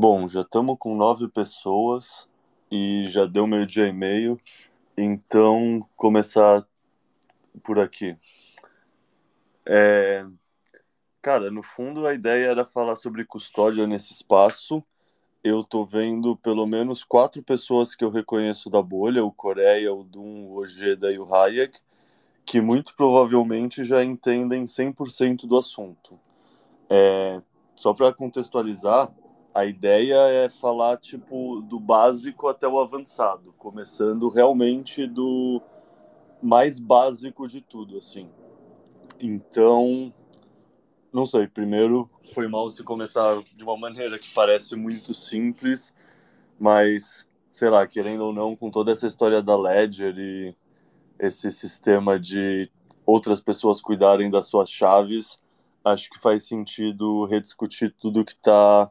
Bom, já estamos com nove pessoas e já deu meio dia e meio, então começar por aqui. É... Cara, no fundo a ideia era falar sobre custódia nesse espaço. Eu tô vendo pelo menos quatro pessoas que eu reconheço da bolha, o Coreia, o Dum, o Ojeda e o Hayek, que muito provavelmente já entendem 100% do assunto. É... Só para contextualizar, a ideia é falar tipo do básico até o avançado, começando realmente do mais básico de tudo, assim. Então, não sei, primeiro foi mal se começar de uma maneira que parece muito simples, mas sei lá, querendo ou não, com toda essa história da Ledger e esse sistema de outras pessoas cuidarem das suas chaves, acho que faz sentido rediscutir tudo que está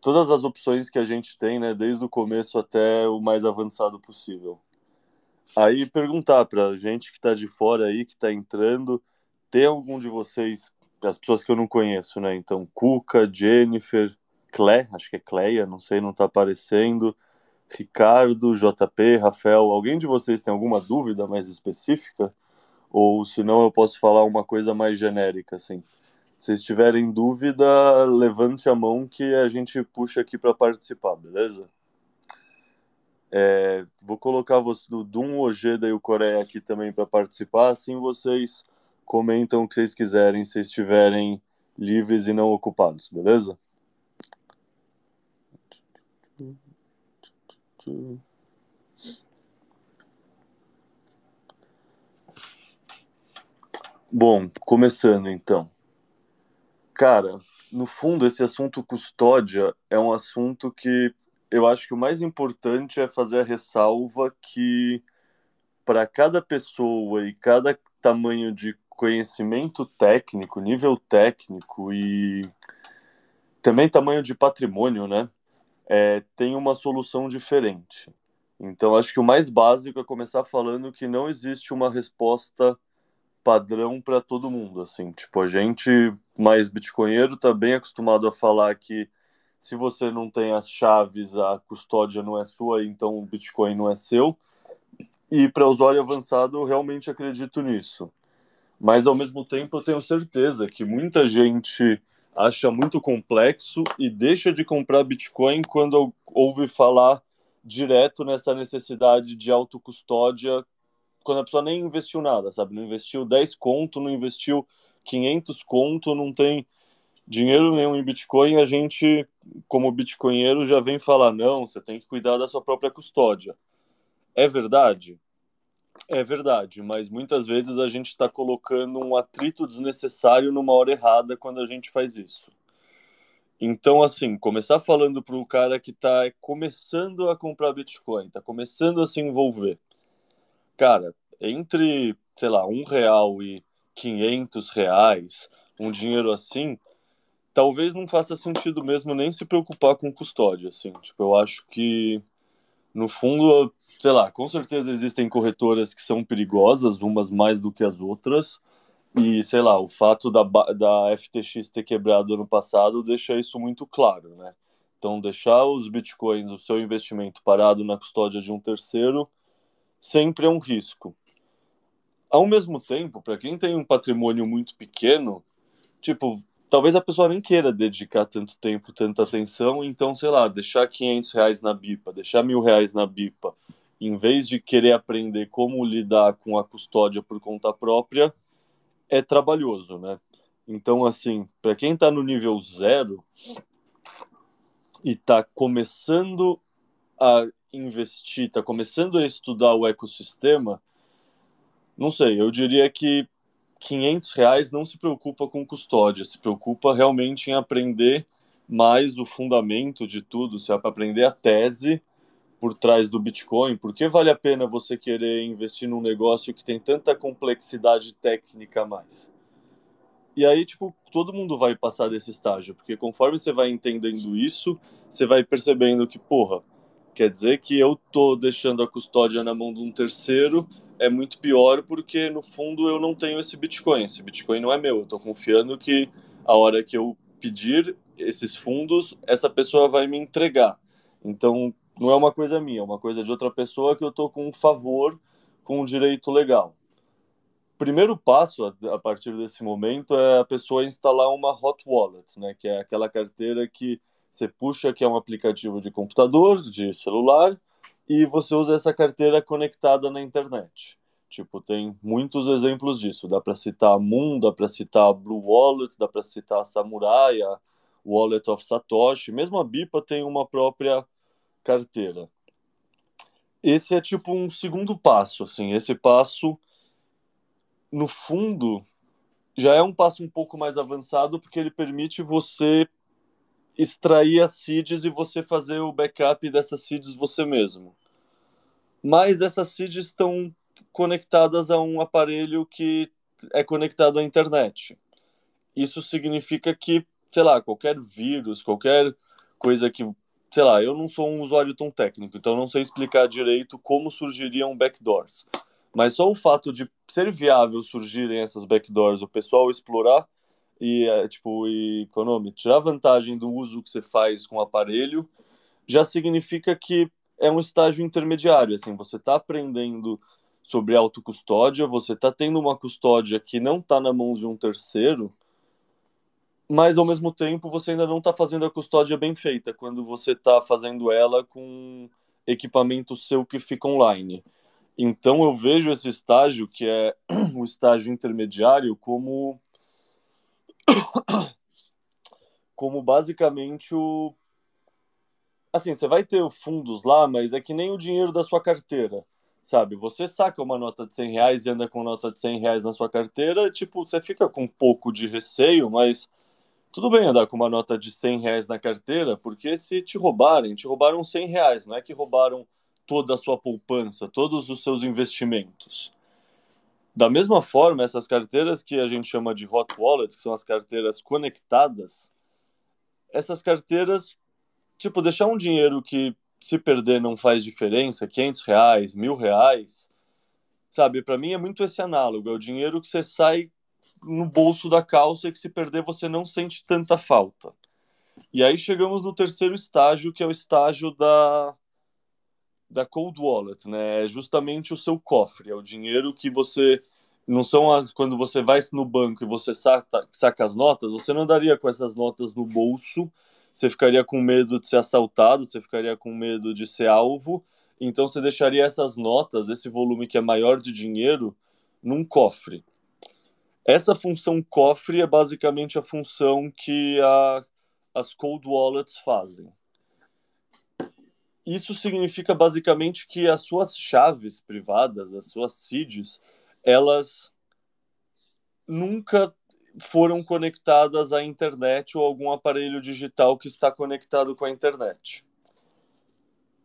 todas as opções que a gente tem, né, desde o começo até o mais avançado possível. Aí perguntar para gente que está de fora aí, que está entrando, tem algum de vocês, as pessoas que eu não conheço, né? Então, Cuca, Jennifer, Clé, acho que é Cleia, não sei, não está aparecendo. Ricardo, JP, Rafael, alguém de vocês tem alguma dúvida mais específica? Ou se não, eu posso falar uma coisa mais genérica, assim. Se vocês tiverem dúvida, levante a mão que a gente puxa aqui para participar, beleza? É, vou colocar você, o Dum, Ojeda e o Coreia aqui também para participar, assim vocês comentam o que vocês quiserem, se estiverem livres e não ocupados, beleza? Bom, começando então. Cara, no fundo, esse assunto custódia é um assunto que eu acho que o mais importante é fazer a ressalva que para cada pessoa e cada tamanho de conhecimento técnico, nível técnico e também tamanho de patrimônio, né? É, tem uma solução diferente. Então, acho que o mais básico é começar falando que não existe uma resposta padrão para todo mundo, assim. Tipo, a gente mais bitcoinheiro tá bem acostumado a falar que se você não tem as chaves, a custódia não é sua, então o Bitcoin não é seu. E para usuário avançado, eu realmente acredito nisso. Mas ao mesmo tempo, eu tenho certeza que muita gente acha muito complexo e deixa de comprar Bitcoin quando ouve falar direto nessa necessidade de autocustódia quando a pessoa nem investiu nada, sabe? Não investiu 10 conto, não investiu 500 conto, não tem dinheiro nenhum em Bitcoin, a gente, como bitcoinheiro, já vem falar: não, você tem que cuidar da sua própria custódia. É verdade? É verdade, mas muitas vezes a gente está colocando um atrito desnecessário numa hora errada quando a gente faz isso. Então, assim, começar falando para o cara que está começando a comprar Bitcoin, está começando a se envolver cara, entre, sei lá, um real e quinhentos reais, um dinheiro assim, talvez não faça sentido mesmo nem se preocupar com custódia, assim. Tipo, eu acho que, no fundo, sei lá, com certeza existem corretoras que são perigosas, umas mais do que as outras, e, sei lá, o fato da, da FTX ter quebrado ano passado deixa isso muito claro, né? Então, deixar os bitcoins, o seu investimento parado na custódia de um terceiro, sempre é um risco. Ao mesmo tempo, para quem tem um patrimônio muito pequeno, tipo, talvez a pessoa nem queira dedicar tanto tempo, tanta atenção, então, sei lá, deixar 500 reais na BIPA, deixar mil reais na BIPA, em vez de querer aprender como lidar com a custódia por conta própria, é trabalhoso, né? Então, assim, para quem está no nível zero e está começando a investir, está começando a estudar o ecossistema, não sei, eu diria que 500 reais não se preocupa com custódia, se preocupa realmente em aprender mais o fundamento de tudo, se é para aprender a tese por trás do Bitcoin? Por que vale a pena você querer investir num negócio que tem tanta complexidade técnica a mais? E aí, tipo, todo mundo vai passar desse estágio, porque conforme você vai entendendo isso, você vai percebendo que, porra, quer dizer que eu tô deixando a custódia na mão de um terceiro é muito pior porque no fundo eu não tenho esse Bitcoin, esse Bitcoin não é meu, eu tô confiando que a hora que eu pedir esses fundos, essa pessoa vai me entregar. Então, não é uma coisa minha, é uma coisa de outra pessoa que eu estou com um favor, com um direito legal. Primeiro passo a partir desse momento é a pessoa instalar uma hot wallet, né, que é aquela carteira que você puxa que é um aplicativo de computador, de celular, e você usa essa carteira conectada na internet. Tipo, tem muitos exemplos disso. Dá para citar a Moon, dá para citar a Blue Wallet, dá para citar a Samurai, a Wallet of Satoshi. Mesmo a BIPA tem uma própria carteira. Esse é tipo um segundo passo, assim. Esse passo, no fundo, já é um passo um pouco mais avançado porque ele permite você extrair as seeds e você fazer o backup dessas seeds você mesmo. Mas essas seeds estão conectadas a um aparelho que é conectado à internet. Isso significa que, sei lá, qualquer vírus, qualquer coisa que, sei lá, eu não sou um usuário tão técnico, então não sei explicar direito como surgiriam backdoors. Mas só o fato de ser viável surgirem essas backdoors, o pessoal explorar e, é, tipo, e, econômico, tirar vantagem do uso que você faz com o aparelho, já significa que é um estágio intermediário, assim, você está aprendendo sobre autocustódia, você está tendo uma custódia que não está na mão de um terceiro, mas ao mesmo tempo você ainda não está fazendo a custódia bem feita quando você está fazendo ela com equipamento seu que fica online. Então eu vejo esse estágio, que é o estágio intermediário, como como basicamente o assim, você vai ter fundos lá, mas é que nem o dinheiro da sua carteira sabe? Você saca uma nota de 100 reais e anda com nota de 100 reais na sua carteira, tipo, você fica com um pouco de receio, mas tudo bem andar com uma nota de 100 reais na carteira, porque se te roubarem, te roubaram 100 reais, não é que roubaram toda a sua poupança, todos os seus investimentos. Da mesma forma, essas carteiras que a gente chama de hot wallets, que são as carteiras conectadas, essas carteiras, tipo, deixar um dinheiro que se perder não faz diferença, 500 reais, mil reais, sabe? Para mim é muito esse análogo, é o dinheiro que você sai no bolso da calça e que se perder você não sente tanta falta. E aí chegamos no terceiro estágio, que é o estágio da da cold wallet, né? É justamente o seu cofre, é o dinheiro que você não são as, quando você vai no banco e você saca, saca as notas, você não daria com essas notas no bolso você ficaria com medo de ser assaltado, você ficaria com medo de ser alvo, então você deixaria essas notas, esse volume que é maior de dinheiro, num cofre. Essa função cofre é basicamente a função que a, as cold wallets fazem. Isso significa basicamente que as suas chaves privadas, as suas seeds, elas nunca foram conectadas à internet ou algum aparelho digital que está conectado com a internet.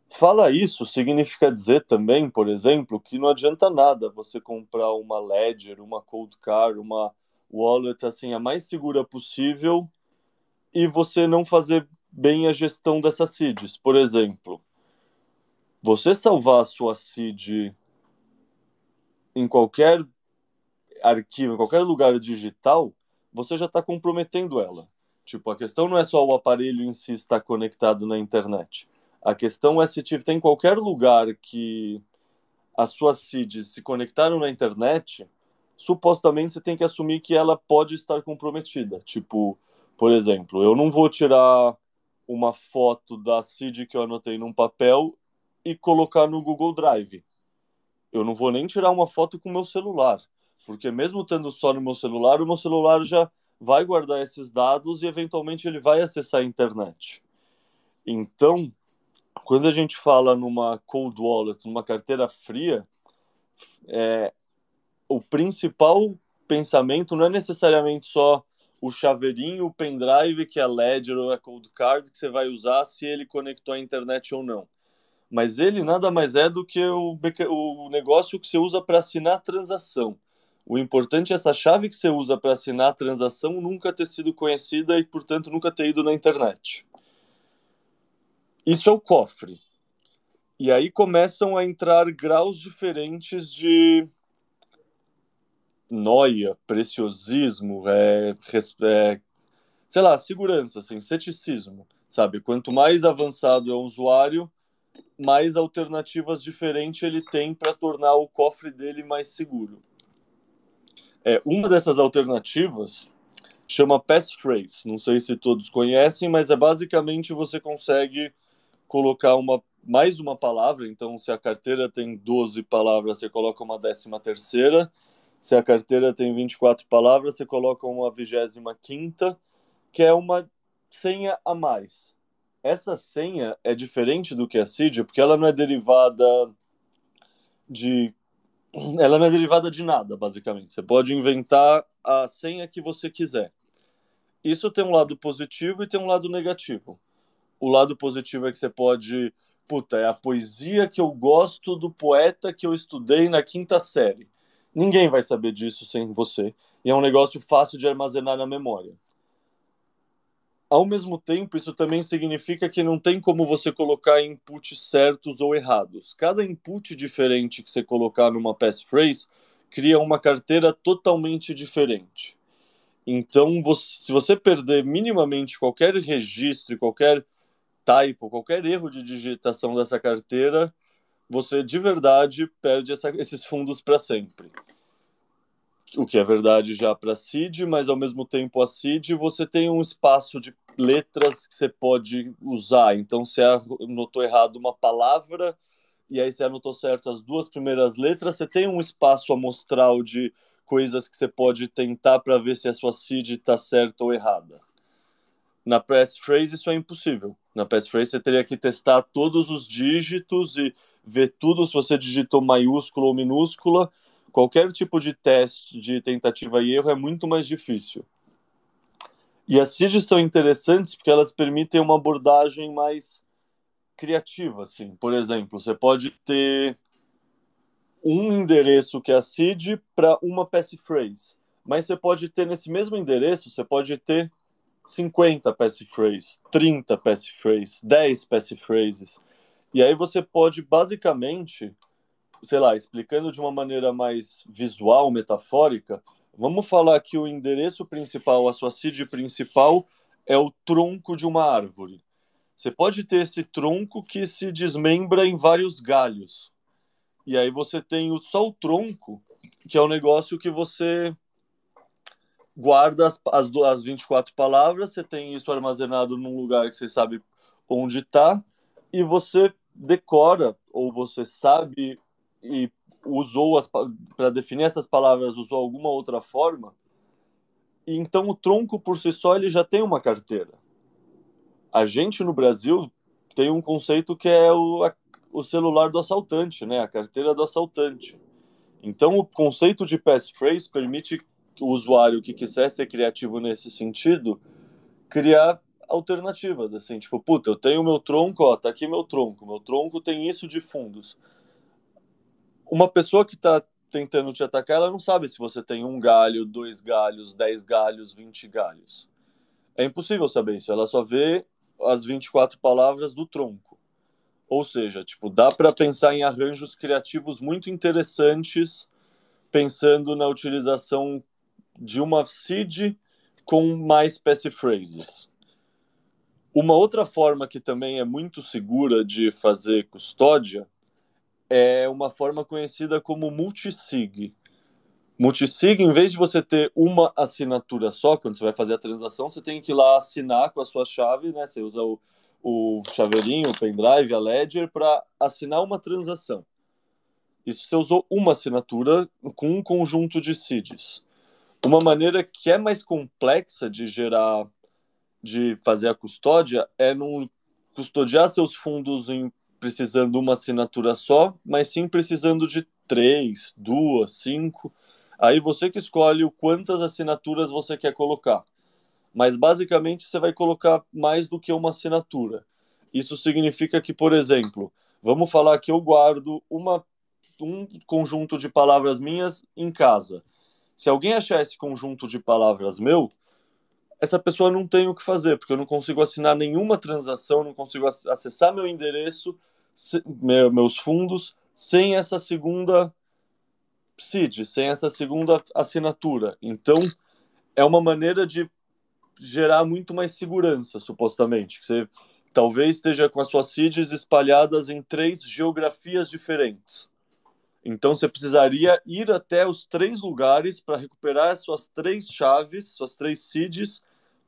Fala isso significa dizer também, por exemplo, que não adianta nada você comprar uma Ledger, uma Cold Card, uma wallet assim a mais segura possível e você não fazer bem a gestão dessas seeds. Por exemplo, você salvar a sua seed em qualquer arquivo, em qualquer lugar digital, você já está comprometendo ela. Tipo, a questão não é só o aparelho em si estar conectado na internet. A questão é se tipo, tem qualquer lugar que as suas seeds se conectaram na internet, supostamente você tem que assumir que ela pode estar comprometida. Tipo, por exemplo, eu não vou tirar uma foto da seed que eu anotei num papel e colocar no Google Drive. Eu não vou nem tirar uma foto com o meu celular porque mesmo estando só no meu celular, o meu celular já vai guardar esses dados e eventualmente ele vai acessar a internet. Então, quando a gente fala numa cold wallet, numa carteira fria, é, o principal pensamento não é necessariamente só o chaveirinho, o pendrive que é a Ledger ou a Cold Card que você vai usar se ele conectou à internet ou não. Mas ele nada mais é do que o, o negócio que você usa para assinar a transação. O importante é essa chave que você usa para assinar a transação nunca ter sido conhecida e, portanto, nunca ter ido na internet. Isso é o cofre. E aí começam a entrar graus diferentes de noia, preciosismo, é, é, sei lá, segurança, assim, ceticismo, sabe? Quanto mais avançado é o usuário, mais alternativas diferentes ele tem para tornar o cofre dele mais seguro. É, uma dessas alternativas chama passphrase. Não sei se todos conhecem, mas é basicamente você consegue colocar uma mais uma palavra. Então, se a carteira tem 12 palavras, você coloca uma décima terceira. Se a carteira tem 24 palavras, você coloca uma vigésima quinta, que é uma senha a mais. Essa senha é diferente do que a CID, porque ela não é derivada de ela não é derivada de nada, basicamente. Você pode inventar a senha que você quiser. Isso tem um lado positivo e tem um lado negativo. O lado positivo é que você pode. Puta, é a poesia que eu gosto do poeta que eu estudei na quinta série. Ninguém vai saber disso sem você. E é um negócio fácil de armazenar na memória. Ao mesmo tempo, isso também significa que não tem como você colocar inputs certos ou errados. Cada input diferente que você colocar numa passphrase cria uma carteira totalmente diferente. Então, você, se você perder minimamente qualquer registro, qualquer typo, qualquer erro de digitação dessa carteira, você de verdade perde essa, esses fundos para sempre o que é verdade já para CID, mas ao mesmo tempo a CID você tem um espaço de letras que você pode usar. Então, se anotou errado uma palavra e aí você anotou certo as duas primeiras letras, você tem um espaço amostral de coisas que você pode tentar para ver se a sua CID está certa ou errada. Na passphrase isso é impossível. Na passphrase você teria que testar todos os dígitos e ver tudo se você digitou maiúscula ou minúscula qualquer tipo de teste de tentativa e erro é muito mais difícil. E as CIDs são interessantes porque elas permitem uma abordagem mais criativa, assim. Por exemplo, você pode ter um endereço que é a CID para uma passphrase, mas você pode ter nesse mesmo endereço, você pode ter 50 passphrases, 30 passphrases, 10 passphrases. E aí você pode basicamente sei lá, explicando de uma maneira mais visual, metafórica, vamos falar que o endereço principal, a sua seed principal, é o tronco de uma árvore. Você pode ter esse tronco que se desmembra em vários galhos. E aí você tem só o tronco, que é o negócio que você guarda as, as, as 24 palavras, você tem isso armazenado num lugar que você sabe onde está, e você decora, ou você sabe e usou para definir essas palavras usou alguma outra forma e então o tronco por si só ele já tem uma carteira. A gente no Brasil tem um conceito que é o, a, o celular do assaltante né? A carteira do assaltante. Então o conceito de passphrase permite o usuário que quiser ser criativo nesse sentido criar alternativas assim tipo puta eu tenho meu tronco ó tá aqui meu tronco meu tronco tem isso de fundos uma pessoa que está tentando te atacar, ela não sabe se você tem um galho, dois galhos, dez galhos, vinte galhos. É impossível saber isso. Ela só vê as 24 palavras do tronco. Ou seja, tipo, dá para pensar em arranjos criativos muito interessantes, pensando na utilização de uma seed com mais passphrases. Uma outra forma que também é muito segura de fazer custódia é uma forma conhecida como multisig. Multisig, em vez de você ter uma assinatura só, quando você vai fazer a transação, você tem que ir lá assinar com a sua chave, né? Você usa o, o chaveirinho, o pendrive, a ledger para assinar uma transação. Isso você usou uma assinatura com um conjunto de seeds. Uma maneira que é mais complexa de gerar, de fazer a custódia, é não custodiar seus fundos em precisando uma assinatura só, mas sim precisando de três, duas, cinco. Aí você que escolhe o quantas assinaturas você quer colocar. Mas basicamente você vai colocar mais do que uma assinatura. Isso significa que, por exemplo, Vamos falar que eu guardo uma, um conjunto de palavras minhas em casa. Se alguém achar esse conjunto de palavras meu, essa pessoa não tem o que fazer, porque eu não consigo assinar nenhuma transação, não consigo acessar meu endereço, meus fundos, sem essa segunda CID, sem essa segunda assinatura. Então, é uma maneira de gerar muito mais segurança, supostamente. Que você talvez esteja com as suas CIDs espalhadas em três geografias diferentes. Então você precisaria ir até os três lugares para recuperar as suas três chaves, suas três CIDs,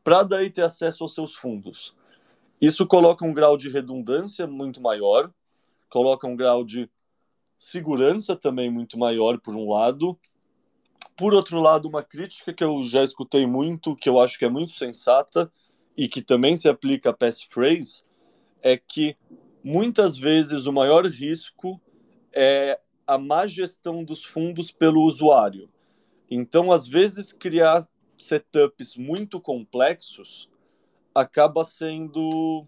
para daí ter acesso aos seus fundos. Isso coloca um grau de redundância muito maior, coloca um grau de segurança também muito maior, por um lado. Por outro lado, uma crítica que eu já escutei muito, que eu acho que é muito sensata e que também se aplica a passphrase, é que muitas vezes o maior risco é a má gestão dos fundos pelo usuário. Então, às vezes, criar setups muito complexos acaba sendo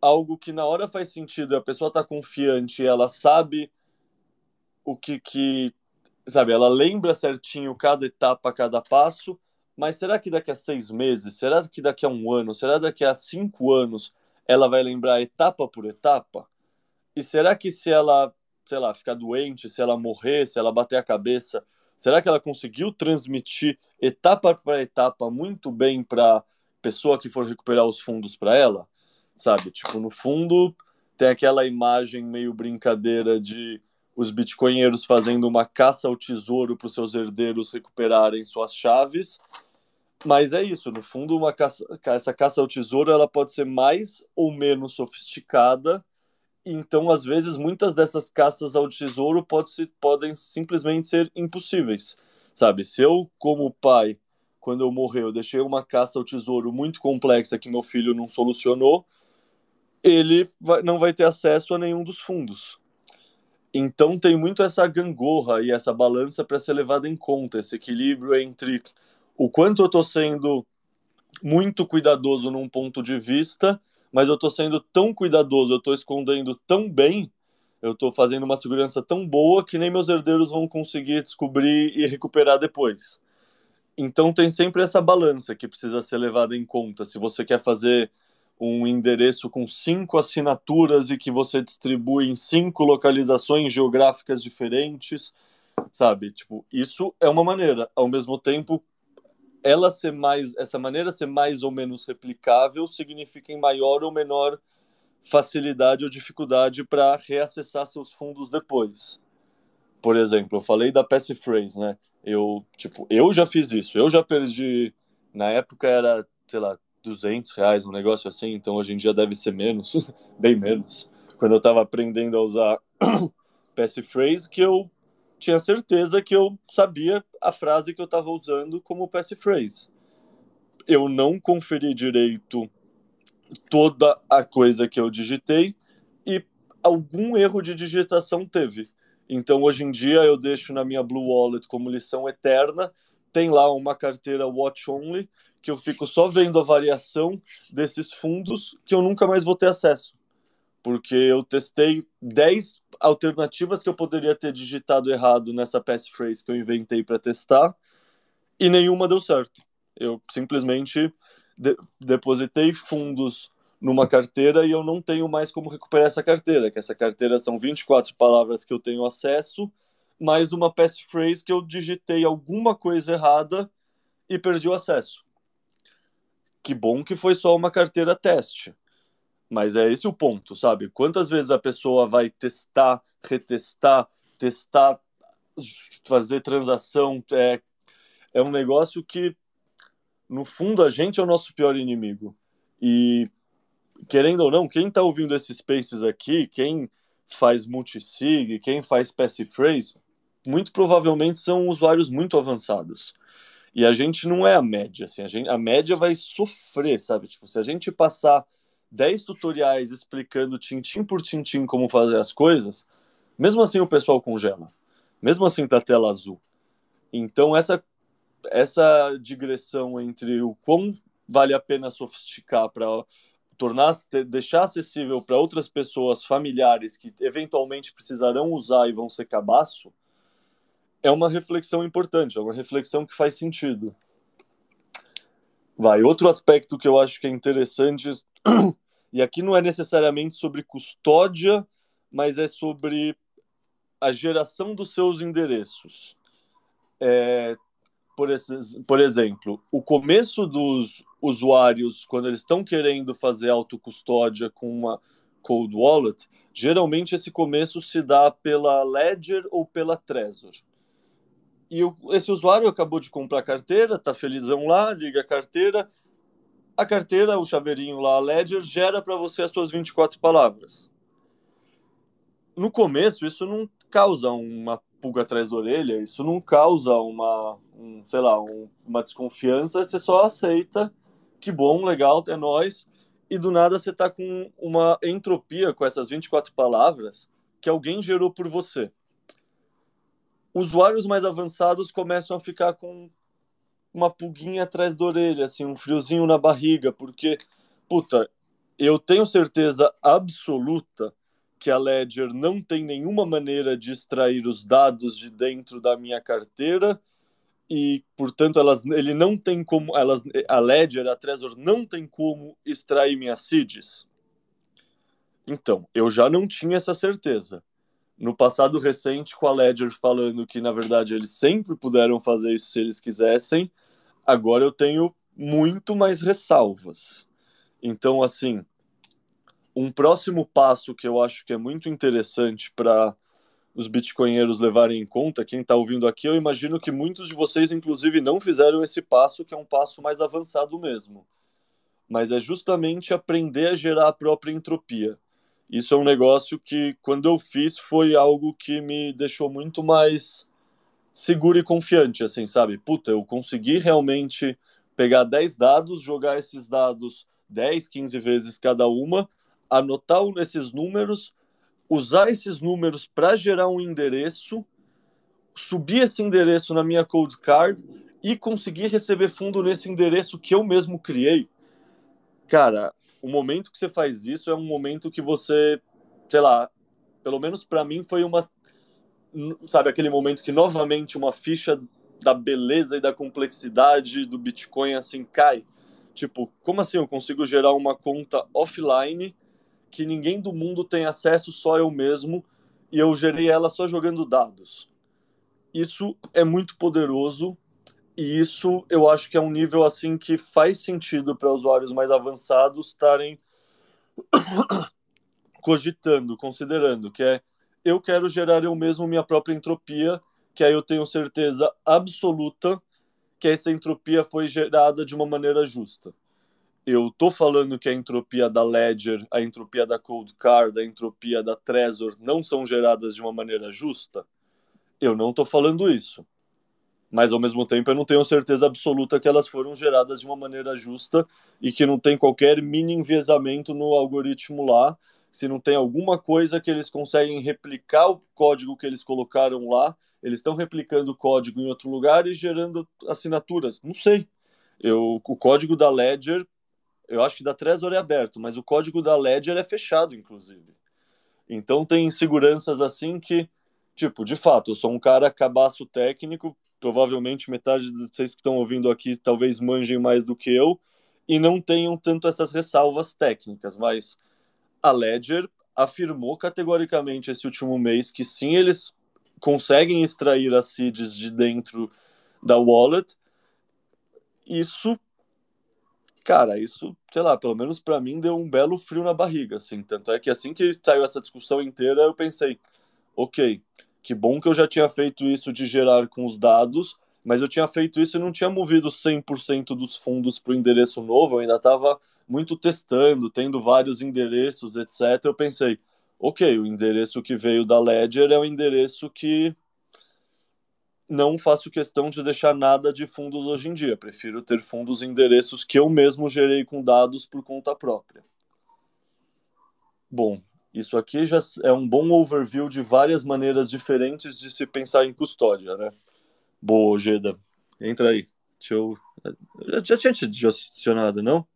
algo que na hora faz sentido, a pessoa está confiante, ela sabe o que, que, sabe, ela lembra certinho cada etapa, cada passo, mas será que daqui a seis meses, será que daqui a um ano, será daqui a cinco anos ela vai lembrar etapa por etapa? E será que se ela, sei lá, ficar doente, se ela morrer, se ela bater a cabeça, será que ela conseguiu transmitir etapa por etapa muito bem para pessoa que for recuperar os fundos para ela? Sabe, tipo, no fundo tem aquela imagem meio brincadeira de os bitcoinheiros fazendo uma caça ao tesouro para os seus herdeiros recuperarem suas chaves. Mas é isso, no fundo, uma caça, essa caça ao tesouro ela pode ser mais ou menos sofisticada. Então, às vezes, muitas dessas caças ao tesouro pode se, podem simplesmente ser impossíveis. Sabe, se eu, como pai, quando eu morrer, eu deixei uma caça ao tesouro muito complexa que meu filho não solucionou, ele vai, não vai ter acesso a nenhum dos fundos. Então tem muito essa gangorra e essa balança para ser levada em conta, esse equilíbrio entre o quanto eu estou sendo muito cuidadoso num ponto de vista, mas eu estou sendo tão cuidadoso, eu estou escondendo tão bem, eu estou fazendo uma segurança tão boa que nem meus herdeiros vão conseguir descobrir e recuperar depois. Então tem sempre essa balança que precisa ser levada em conta. Se você quer fazer um endereço com cinco assinaturas e que você distribui em cinco localizações geográficas diferentes, sabe? Tipo, isso é uma maneira. Ao mesmo tempo, ela ser mais, essa maneira ser mais ou menos replicável significa em maior ou menor facilidade ou dificuldade para reacessar seus fundos depois. Por exemplo, eu falei da passphrase, né? Eu, tipo, eu já fiz isso. Eu já perdi, na época era, sei lá, 200 reais, um negócio assim, então hoje em dia deve ser menos, bem menos. Quando eu estava aprendendo a usar passphrase, que eu tinha certeza que eu sabia a frase que eu estava usando como passphrase. Eu não conferi direito toda a coisa que eu digitei e algum erro de digitação teve. Então, hoje em dia, eu deixo na minha Blue Wallet como lição eterna. Tem lá uma carteira Watch Only que eu fico só vendo a variação desses fundos que eu nunca mais vou ter acesso. Porque eu testei 10 alternativas que eu poderia ter digitado errado nessa passphrase que eu inventei para testar e nenhuma deu certo. Eu simplesmente de depositei fundos numa carteira e eu não tenho mais como recuperar essa carteira, que essa carteira são 24 palavras que eu tenho acesso, mais uma passphrase que eu digitei alguma coisa errada e perdi o acesso que bom que foi só uma carteira teste. Mas é esse o ponto, sabe? Quantas vezes a pessoa vai testar, retestar, testar, fazer transação? É, é um negócio que, no fundo, a gente é o nosso pior inimigo. E, querendo ou não, quem está ouvindo esses spaces aqui, quem faz multisig, quem faz passphrase, muito provavelmente são usuários muito avançados. E a gente não é a média, assim, a, gente, a média vai sofrer, sabe? Tipo, se a gente passar 10 tutoriais explicando tintim por tintim como fazer as coisas, mesmo assim o pessoal congela. Mesmo assim para tela azul. Então essa essa digressão entre o quão vale a pena sofisticar para tornar, deixar acessível para outras pessoas familiares que eventualmente precisarão usar e vão ser cabaço, é uma reflexão importante, é uma reflexão que faz sentido. Vai, outro aspecto que eu acho que é interessante, e aqui não é necessariamente sobre custódia, mas é sobre a geração dos seus endereços. É, por, esses, por exemplo, o começo dos usuários, quando eles estão querendo fazer autocustódia com uma cold wallet, geralmente esse começo se dá pela Ledger ou pela Trezor. E o, esse usuário acabou de comprar carteira, tá felizão lá, liga a carteira. A carteira, o chaveirinho lá, a Ledger, gera para você as suas 24 palavras. No começo, isso não causa uma pulga atrás da orelha, isso não causa uma, um, sei lá, um, uma desconfiança, você só aceita que bom, legal, é nós. E do nada você tá com uma entropia com essas 24 palavras que alguém gerou por você. Usuários mais avançados começam a ficar com uma pulguinha atrás da orelha, assim, um friozinho na barriga, porque, puta, eu tenho certeza absoluta que a Ledger não tem nenhuma maneira de extrair os dados de dentro da minha carteira e, portanto, elas, ele não tem como, elas, a Ledger, a Trezor não tem como extrair minhas seeds. Então, eu já não tinha essa certeza. No passado recente, com a Ledger falando que, na verdade, eles sempre puderam fazer isso se eles quisessem, agora eu tenho muito mais ressalvas. Então, assim, um próximo passo que eu acho que é muito interessante para os bitcoinheiros levarem em conta, quem está ouvindo aqui, eu imagino que muitos de vocês, inclusive, não fizeram esse passo, que é um passo mais avançado mesmo. Mas é justamente aprender a gerar a própria entropia. Isso é um negócio que, quando eu fiz, foi algo que me deixou muito mais seguro e confiante, assim, sabe? Puta, eu consegui realmente pegar 10 dados, jogar esses dados 10, 15 vezes cada uma, anotar esses números, usar esses números para gerar um endereço, subir esse endereço na minha cold card e conseguir receber fundo nesse endereço que eu mesmo criei. Cara, o momento que você faz isso é um momento que você, sei lá, pelo menos para mim foi uma sabe aquele momento que novamente uma ficha da beleza e da complexidade do Bitcoin assim cai. Tipo, como assim eu consigo gerar uma conta offline que ninguém do mundo tem acesso, só eu mesmo, e eu gerei ela só jogando dados. Isso é muito poderoso e isso eu acho que é um nível assim que faz sentido para usuários mais avançados estarem cogitando, considerando, que é eu quero gerar eu mesmo minha própria entropia, que aí eu tenho certeza absoluta que essa entropia foi gerada de uma maneira justa eu tô falando que a entropia da Ledger, a entropia da Cold Card, a entropia da Trezor não são geradas de uma maneira justa? Eu não tô falando isso. Mas ao mesmo tempo eu não tenho certeza absoluta que elas foram geradas de uma maneira justa e que não tem qualquer mini enviesamento no algoritmo lá, se não tem alguma coisa que eles conseguem replicar o código que eles colocaram lá, eles estão replicando o código em outro lugar e gerando assinaturas. Não sei. Eu, o código da Ledger eu acho que da Trezor é aberto, mas o código da Ledger é fechado, inclusive. Então tem inseguranças assim que, tipo, de fato, eu sou um cara cabaço técnico, provavelmente metade de vocês que estão ouvindo aqui talvez manjem mais do que eu e não tenham tanto essas ressalvas técnicas, mas a Ledger afirmou categoricamente esse último mês que sim, eles conseguem extrair as seeds de dentro da wallet. Isso cara, isso, sei lá, pelo menos para mim deu um belo frio na barriga, assim. Tanto é que assim que saiu essa discussão inteira, eu pensei, ok, que bom que eu já tinha feito isso de gerar com os dados, mas eu tinha feito isso e não tinha movido 100% dos fundos para o endereço novo, eu ainda estava muito testando, tendo vários endereços, etc. Eu pensei, ok, o endereço que veio da Ledger é o endereço que não faço questão de deixar nada de fundos hoje em dia. Prefiro ter fundos e endereços que eu mesmo gerei com dados por conta própria. Bom, isso aqui já é um bom overview de várias maneiras diferentes de se pensar em custódia, né? Boa, Geda. Entra aí. Deixa eu... Já tinha te adicionado, não?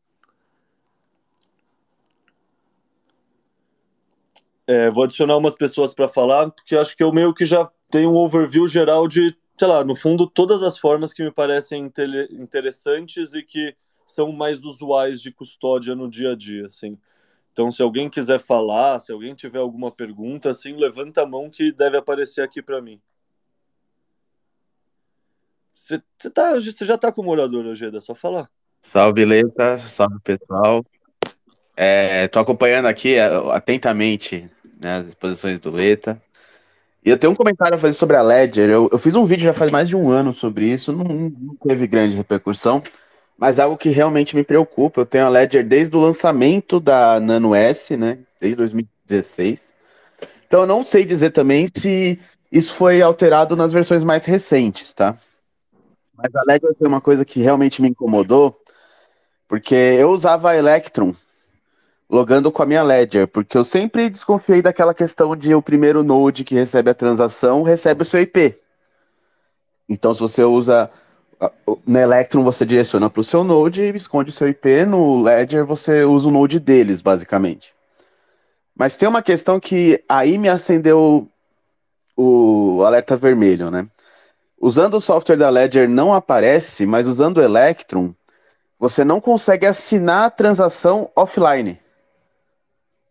É, vou adicionar umas pessoas para falar, porque acho que eu meio que já tenho um overview geral de, sei lá, no fundo, todas as formas que me parecem interessantes e que são mais usuais de custódia no dia a dia, assim. Então, se alguém quiser falar, se alguém tiver alguma pergunta, assim, levanta a mão que deve aparecer aqui para mim. Você tá, já está com o morador, Ojeda, é só falar. Salve, Leta, salve, pessoal. Estou é, acompanhando aqui é, atentamente né, as exposições do Leta. E eu tenho um comentário a fazer sobre a Ledger. Eu, eu fiz um vídeo já faz mais de um ano sobre isso, não, não teve grande repercussão, mas é algo que realmente me preocupa. Eu tenho a Ledger desde o lançamento da Nano S, né, desde 2016. Então eu não sei dizer também se isso foi alterado nas versões mais recentes, tá? Mas a Ledger foi uma coisa que realmente me incomodou, porque eu usava a Electron logando com a minha Ledger, porque eu sempre desconfiei daquela questão de o primeiro node que recebe a transação recebe o seu IP. Então, se você usa no Electron, você direciona para o seu node e esconde o seu IP, no Ledger você usa o node deles, basicamente. Mas tem uma questão que aí me acendeu o alerta vermelho, né? Usando o software da Ledger não aparece, mas usando o Electron, você não consegue assinar a transação offline.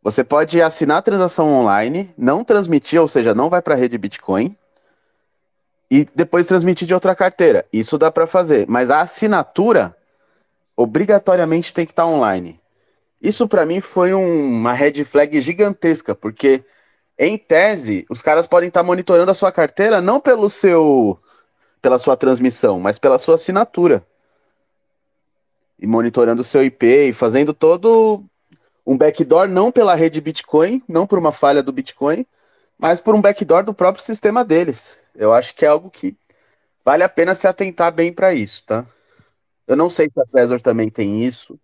Você pode assinar a transação online, não transmitir, ou seja, não vai para a rede Bitcoin, e depois transmitir de outra carteira. Isso dá para fazer, mas a assinatura obrigatoriamente tem que estar tá online. Isso para mim foi um, uma red flag gigantesca, porque em tese os caras podem estar tá monitorando a sua carteira não pelo seu pela sua transmissão, mas pela sua assinatura. E monitorando o seu IP e fazendo todo um backdoor não pela rede Bitcoin, não por uma falha do Bitcoin, mas por um backdoor do próprio sistema deles. Eu acho que é algo que vale a pena se atentar bem para isso, tá? Eu não sei se a Trezor também tem isso.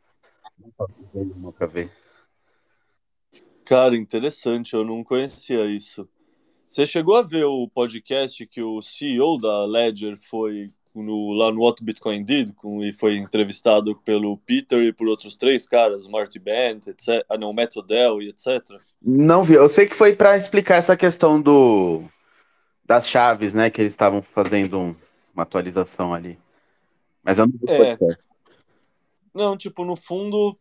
Não para ver. Cara, interessante, eu não conhecia isso. Você chegou a ver o podcast que o CEO da Ledger foi no, lá no What Bitcoin Did com, e foi entrevistado pelo Peter e por outros três caras, Marty Bent, etc. Ah, não, Matt Odell e etc. Não vi. Eu sei que foi para explicar essa questão do das chaves, né? Que eles estavam fazendo um, uma atualização ali. Mas eu não vi é. Não, tipo, no fundo,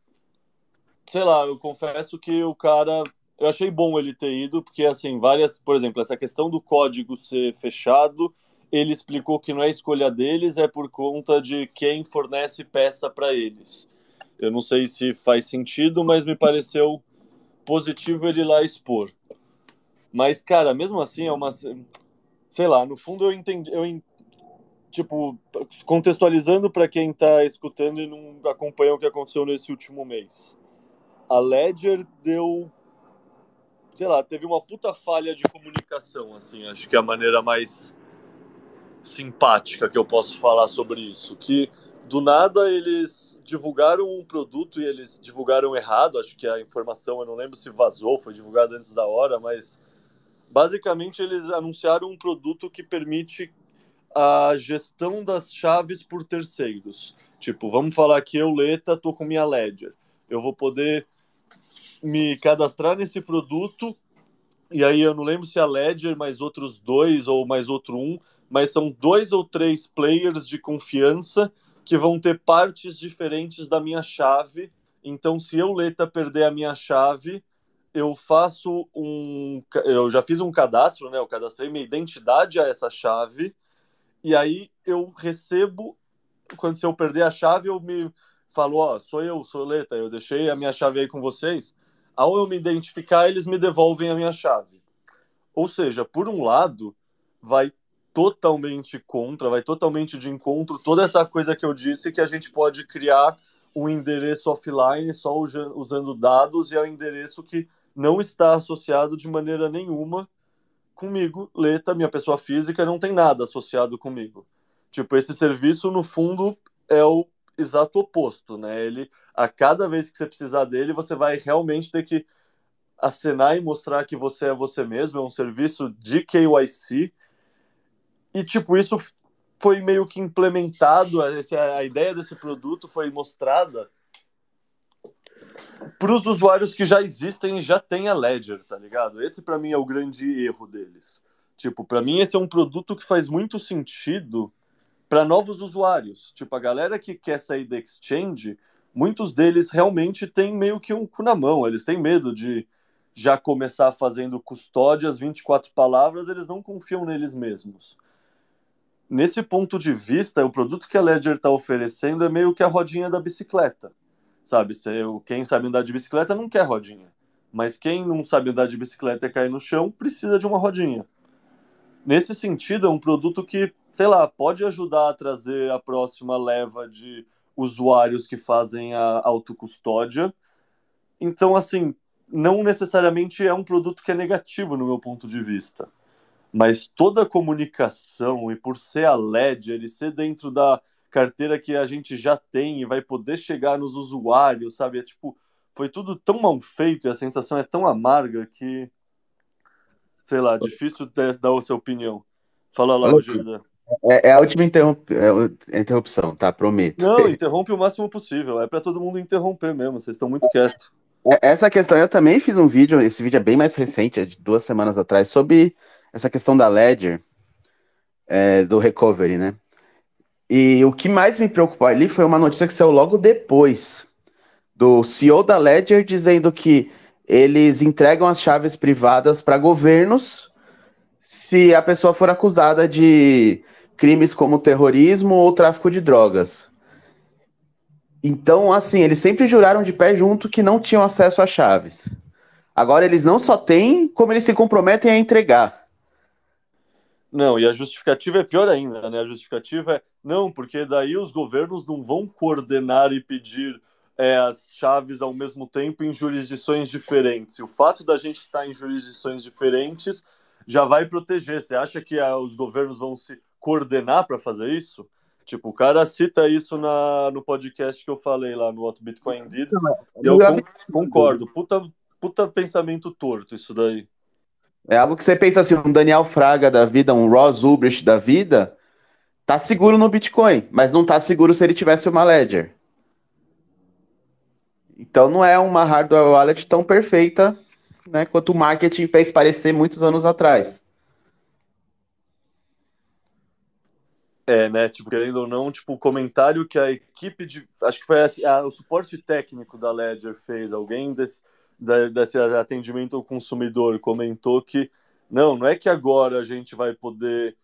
sei lá, eu confesso que o cara. Eu achei bom ele ter ido, porque, assim, várias. Por exemplo, essa questão do código ser fechado ele explicou que não é escolha deles, é por conta de quem fornece peça para eles. Eu não sei se faz sentido, mas me pareceu positivo ele lá expor. Mas, cara, mesmo assim, é uma. Sei lá, no fundo eu entendi. Eu, tipo, contextualizando para quem está escutando e não acompanhou o que aconteceu nesse último mês. A Ledger deu. Sei lá, teve uma puta falha de comunicação, assim. Acho que é a maneira mais simpática que eu posso falar sobre isso, que do nada eles divulgaram um produto e eles divulgaram errado, acho que a informação, eu não lembro se vazou, foi divulgada antes da hora, mas basicamente eles anunciaram um produto que permite a gestão das chaves por terceiros. Tipo, vamos falar que eu, Leta, tô com minha Ledger. Eu vou poder me cadastrar nesse produto e aí eu não lembro se a Ledger mais outros dois ou mais outro um mas são dois ou três players de confiança que vão ter partes diferentes da minha chave. Então, se eu, Leta, perder a minha chave, eu faço um. Eu já fiz um cadastro, né? Eu cadastrei minha identidade a essa chave, e aí eu recebo. Quando se eu perder a chave, eu me falo: Ó, oh, sou eu, sou Leta, eu deixei a minha chave aí com vocês. Ao eu me identificar, eles me devolvem a minha chave. Ou seja, por um lado, vai totalmente contra, vai totalmente de encontro toda essa coisa que eu disse que a gente pode criar um endereço offline só usando dados e é um endereço que não está associado de maneira nenhuma comigo, Leta, minha pessoa física, não tem nada associado comigo. Tipo, esse serviço, no fundo, é o exato oposto, né? Ele, a cada vez que você precisar dele, você vai realmente ter que acenar e mostrar que você é você mesmo. É um serviço de KYC, e, tipo, isso foi meio que implementado, a ideia desse produto foi mostrada para os usuários que já existem e já têm a Ledger, tá ligado? Esse para mim é o grande erro deles. Tipo, para mim esse é um produto que faz muito sentido para novos usuários. Tipo, a galera que quer sair da exchange, muitos deles realmente têm meio que um cu na mão, eles têm medo de já começar fazendo custódias 24 palavras, eles não confiam neles mesmos. Nesse ponto de vista, o produto que a Ledger está oferecendo é meio que a rodinha da bicicleta sabe? Quem sabe andar de bicicleta não quer rodinha. Mas quem não sabe andar de bicicleta e cair no chão precisa de uma rodinha. Nesse sentido, é um produto que, sei lá, pode ajudar a trazer a próxima leva de usuários que fazem a autocustódia. Então, assim, não necessariamente é um produto que é negativo no meu ponto de vista. Mas toda a comunicação, e por ser a LED, ele ser dentro da carteira que a gente já tem e vai poder chegar nos usuários, sabe? É tipo, foi tudo tão mal feito e a sensação é tão amarga que, sei lá, difícil dar a sua opinião. Fala lá, Rogério. É, é, a última interromp... é interrupção, tá? Prometo. Não, interrompe o máximo possível. É para todo mundo interromper mesmo. Vocês estão muito quietos. É, essa questão, eu também fiz um vídeo, esse vídeo é bem mais recente, é de duas semanas atrás, sobre essa questão da Ledger, é, do recovery, né? E o que mais me preocupou ali foi uma notícia que saiu logo depois do CEO da Ledger dizendo que eles entregam as chaves privadas para governos se a pessoa for acusada de crimes como terrorismo ou tráfico de drogas. Então, assim, eles sempre juraram de pé junto que não tinham acesso às chaves. Agora eles não só têm, como eles se comprometem a entregar. Não, e a justificativa é pior ainda, né? A justificativa é não, porque daí os governos não vão coordenar e pedir é, as chaves ao mesmo tempo em jurisdições diferentes. E o fato da gente estar em jurisdições diferentes já vai proteger. Você acha que ah, os governos vão se coordenar para fazer isso? Tipo, o cara cita isso na, no podcast que eu falei lá no What Bitcoin Did. E eu concordo. Puta, puta pensamento torto isso daí. É algo que você pensa assim, um Daniel Fraga da vida, um Ross Ulbricht da vida, tá seguro no Bitcoin, mas não tá seguro se ele tivesse uma Ledger. Então não é uma hardware wallet tão perfeita, né, quanto o marketing fez parecer muitos anos atrás. É, né, tipo, querendo ou não, tipo, o comentário que a equipe de, acho que foi assim, a, o suporte técnico da Ledger fez, alguém desse, desse atendimento ao consumidor comentou que não, não é que agora a gente vai poder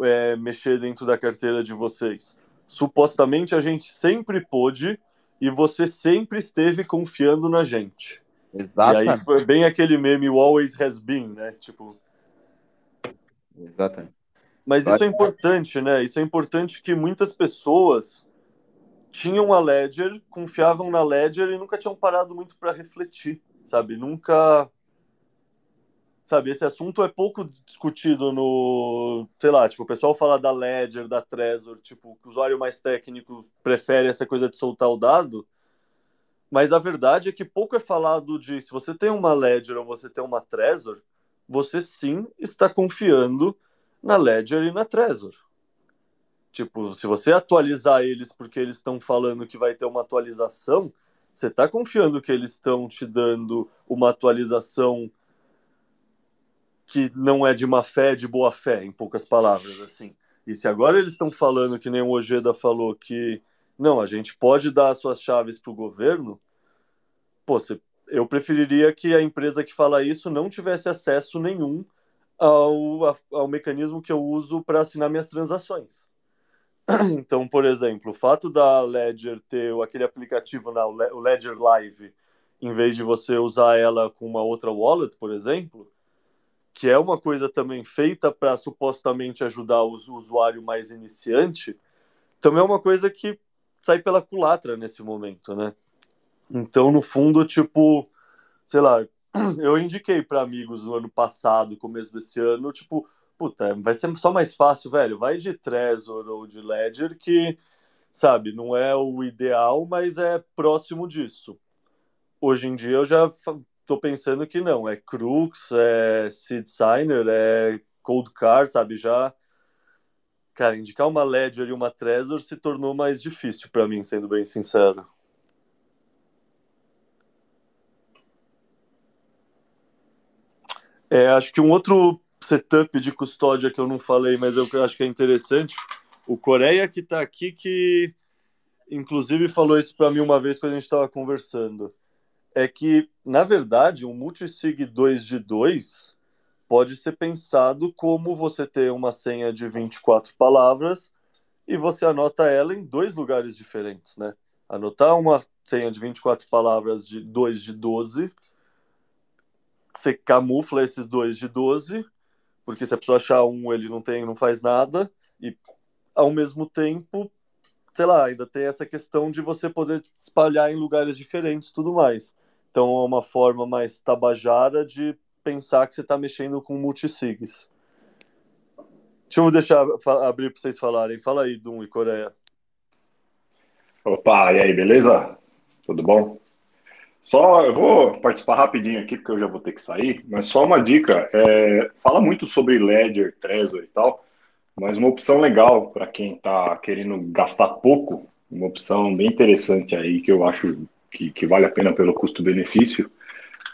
é, mexer dentro da carteira de vocês. Supostamente a gente sempre pôde e você sempre esteve confiando na gente. Exatamente. E aí foi bem aquele meme always has been, né? Tipo. Exatamente. Mas isso é importante, né? Isso é importante que muitas pessoas tinham a Ledger, confiavam na Ledger e nunca tinham parado muito para refletir sabe? Nunca. Sabe, esse assunto é pouco discutido no. Sei lá, tipo, o pessoal fala da Ledger, da Trezor, tipo, o usuário mais técnico prefere essa coisa de soltar o dado. Mas a verdade é que pouco é falado de se você tem uma Ledger ou você tem uma Trezor, você sim está confiando na Ledger e na Trezor. Tipo, se você atualizar eles porque eles estão falando que vai ter uma atualização, você está confiando que eles estão te dando uma atualização que não é de má fé, de boa fé, em poucas palavras, assim. E se agora eles estão falando, que nem o Ojeda falou, que não, a gente pode dar as suas chaves para o governo, pô, você, eu preferiria que a empresa que fala isso não tivesse acesso nenhum ao, ao mecanismo que eu uso para assinar minhas transações. Então, por exemplo, o fato da Ledger ter aquele aplicativo, na, o Ledger Live, em vez de você usar ela com uma outra wallet, por exemplo, que é uma coisa também feita para supostamente ajudar o usuário mais iniciante, também é uma coisa que sai pela culatra nesse momento, né? Então, no fundo, tipo, sei lá, eu indiquei para amigos no ano passado, começo desse ano, tipo, puta, vai ser só mais fácil, velho. Vai de Trezor ou de Ledger, que, sabe, não é o ideal, mas é próximo disso. Hoje em dia eu já tô pensando que não. É Crux, é Seed Signer, é Cold Card, sabe? Já. Cara, indicar uma Ledger e uma Trezor se tornou mais difícil para mim, sendo bem sincero. É, acho que um outro setup de custódia que eu não falei, mas eu acho que é interessante, o Coreia que está aqui, que inclusive falou isso para mim uma vez quando a gente estava conversando, é que, na verdade, um multisig 2 de 2 pode ser pensado como você ter uma senha de 24 palavras e você anota ela em dois lugares diferentes, né? Anotar uma senha de 24 palavras de 2 de 12, você camufla esses dois de 12 porque se a pessoa achar um, ele não tem, não faz nada, e ao mesmo tempo, sei lá, ainda tem essa questão de você poder espalhar em lugares diferentes tudo mais. Então é uma forma mais tabajara de pensar que você está mexendo com multisigs. Deixa eu deixar abrir para vocês falarem. Fala aí, Dum e Coreia. Opa, e aí, beleza? Tudo bom? Só, eu vou participar rapidinho aqui, porque eu já vou ter que sair, mas só uma dica, é, fala muito sobre Ledger, Trezor e tal, mas uma opção legal para quem está querendo gastar pouco, uma opção bem interessante aí, que eu acho que, que vale a pena pelo custo-benefício,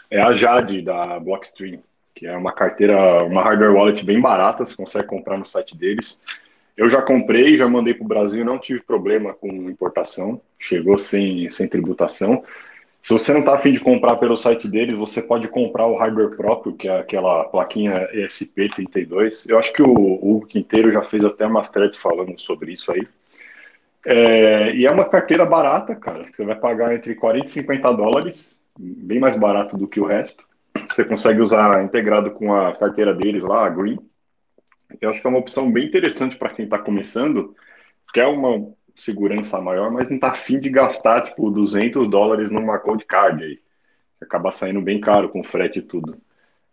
é a Jade, da Blockstream, que é uma carteira, uma hardware wallet bem barata, você consegue comprar no site deles. Eu já comprei, já mandei para o Brasil, não tive problema com importação, chegou sem, sem tributação. Se você não está afim de comprar pelo site deles, você pode comprar o hardware próprio, que é aquela plaquinha ESP32. Eu acho que o Hugo Quinteiro já fez até umas threads falando sobre isso aí. É, e é uma carteira barata, cara, que você vai pagar entre 40 e 50 dólares, bem mais barato do que o resto. Você consegue usar integrado com a carteira deles lá, a Green. Eu acho que é uma opção bem interessante para quem está começando, que é uma segurança maior, mas não tá afim de gastar, tipo, 200 dólares numa cold card aí. Acaba saindo bem caro com frete e tudo.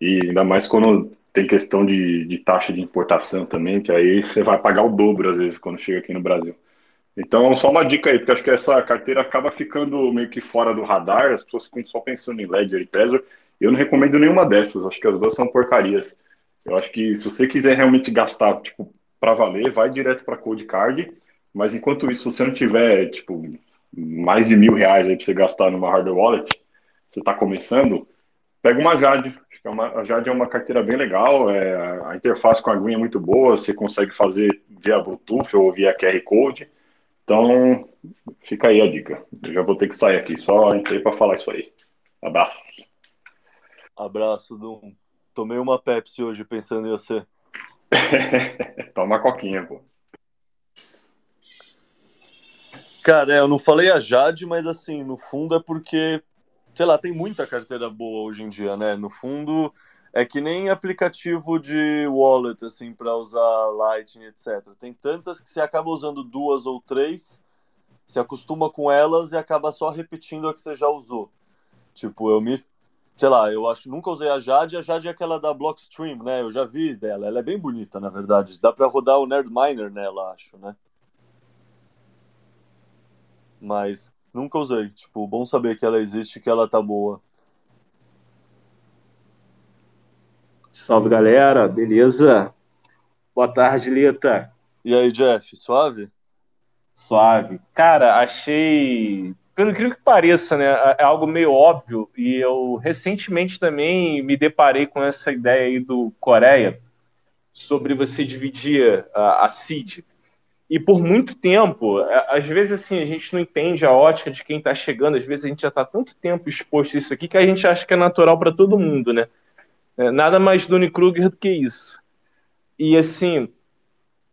E ainda mais quando tem questão de, de taxa de importação também, que aí você vai pagar o dobro às vezes quando chega aqui no Brasil. Então, só uma dica aí, porque acho que essa carteira acaba ficando meio que fora do radar, as pessoas ficam só pensando em Ledger e Trezor. Eu não recomendo nenhuma dessas, acho que as duas são porcarias. Eu acho que se você quiser realmente gastar, tipo, para valer, vai direto para Cold Card mas enquanto isso, se você não tiver, tipo, mais de mil reais aí para você gastar numa hardware wallet, você está começando, pega uma Jade. É uma, a Jade é uma carteira bem legal, é, a interface com a Green é muito boa, você consegue fazer via Bluetooth ou via QR Code. Então, fica aí a dica. Eu já vou ter que sair aqui, só entrei para falar isso aí. Abraço. Abraço, Dum. Tomei uma Pepsi hoje pensando em você. Toma uma coquinha, pô. Cara, é, eu não falei a Jade, mas assim, no fundo é porque, sei lá, tem muita carteira boa hoje em dia, né? No fundo, é que nem aplicativo de wallet, assim, para usar Lightning, etc. Tem tantas que você acaba usando duas ou três, se acostuma com elas e acaba só repetindo a que você já usou. Tipo, eu me. Sei lá, eu acho nunca usei a Jade, a Jade é aquela da Blockstream, né? Eu já vi dela, ela é bem bonita, na verdade. Dá para rodar o Nerd Miner nela, acho, né? Mas nunca usei. Tipo, bom saber que ela existe, que ela tá boa. Salve galera, beleza? Boa tarde, Lita. E aí, Jeff, suave? Suave. Cara, achei. Pelo incrível que pareça, né? É, algo meio óbvio. E eu recentemente também me deparei com essa ideia aí do Coreia sobre você dividir a, a seed e por muito tempo, às vezes assim, a gente não entende a ótica de quem está chegando, às vezes a gente já está tanto tempo exposto a isso aqui que a gente acha que é natural para todo mundo, né? É, nada mais Duni Kruger do que isso. E assim,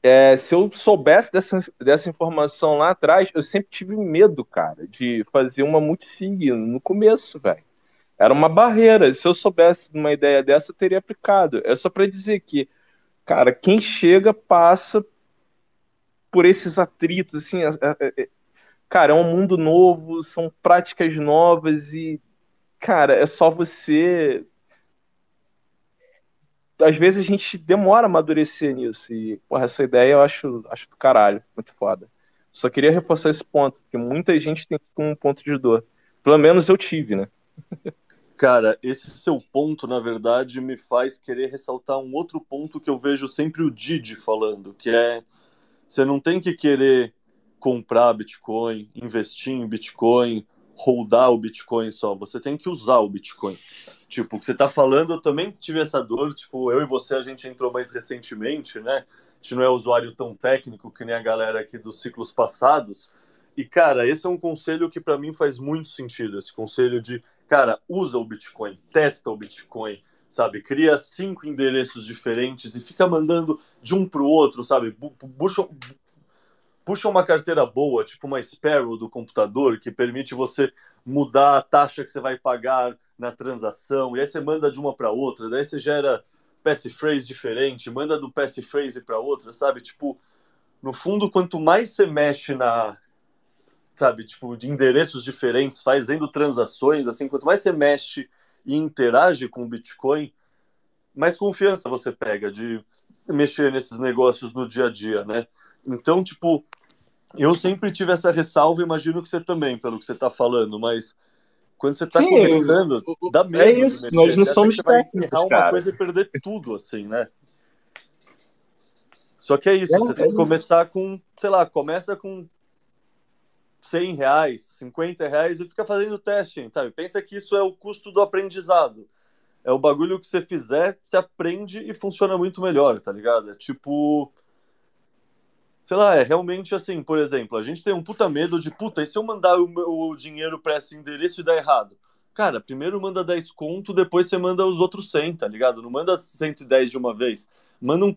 é, se eu soubesse dessa, dessa informação lá atrás, eu sempre tive medo, cara, de fazer uma multisig no começo, velho. Era uma barreira. Se eu soubesse de uma ideia dessa, eu teria aplicado. É só para dizer que, cara, quem chega passa por esses atritos, assim, é, cara, é um mundo novo, são práticas novas e, cara, é só você. Às vezes a gente demora a amadurecer nisso e, porra, essa ideia eu acho, acho do caralho, muito foda. Só queria reforçar esse ponto, porque muita gente tem um ponto de dor. Pelo menos eu tive, né? Cara, esse seu ponto, na verdade, me faz querer ressaltar um outro ponto que eu vejo sempre o Didi falando, que é você não tem que querer comprar Bitcoin, investir em Bitcoin, holdar o Bitcoin só. Você tem que usar o Bitcoin. Tipo, o que você tá falando, eu também tive essa dor. Tipo, eu e você, a gente entrou mais recentemente, né? A gente não é usuário tão técnico que nem a galera aqui dos ciclos passados. E, cara, esse é um conselho que para mim faz muito sentido. Esse conselho de, cara, usa o Bitcoin, testa o Bitcoin, sabe? Cria cinco endereços diferentes e fica mandando de um para o outro, sabe? Puxa, puxa uma carteira boa, tipo uma Sparrow do computador, que permite você mudar a taxa que você vai pagar na transação, e aí você manda de uma para outra, daí você gera passphrase diferente, manda do passphrase para outra, sabe? Tipo, no fundo, quanto mais você mexe na, sabe, tipo, de endereços diferentes, fazendo transações, assim, quanto mais você mexe e interage com o Bitcoin, mais confiança você pega de mexer nesses negócios no dia a dia, né? Então, tipo, eu sempre tive essa ressalva, imagino que você também, pelo que você está falando, mas quando você está começando, eu, dá medo. É isso, nós não somos você vai errar uma coisa e perder tudo, assim, né? Só que é isso, é, você é tem que começar com, sei lá, começa com 100 reais, 50 reais e fica fazendo teste, sabe? Pensa que isso é o custo do aprendizado. É o bagulho que você fizer, você aprende e funciona muito melhor, tá ligado? É tipo sei lá, é realmente assim, por exemplo, a gente tem um puta medo de, puta, e se eu mandar o, o dinheiro para esse endereço e dar errado? Cara, primeiro manda 10 conto, depois você manda os outros 100, tá ligado? Não manda 110 de uma vez. Manda um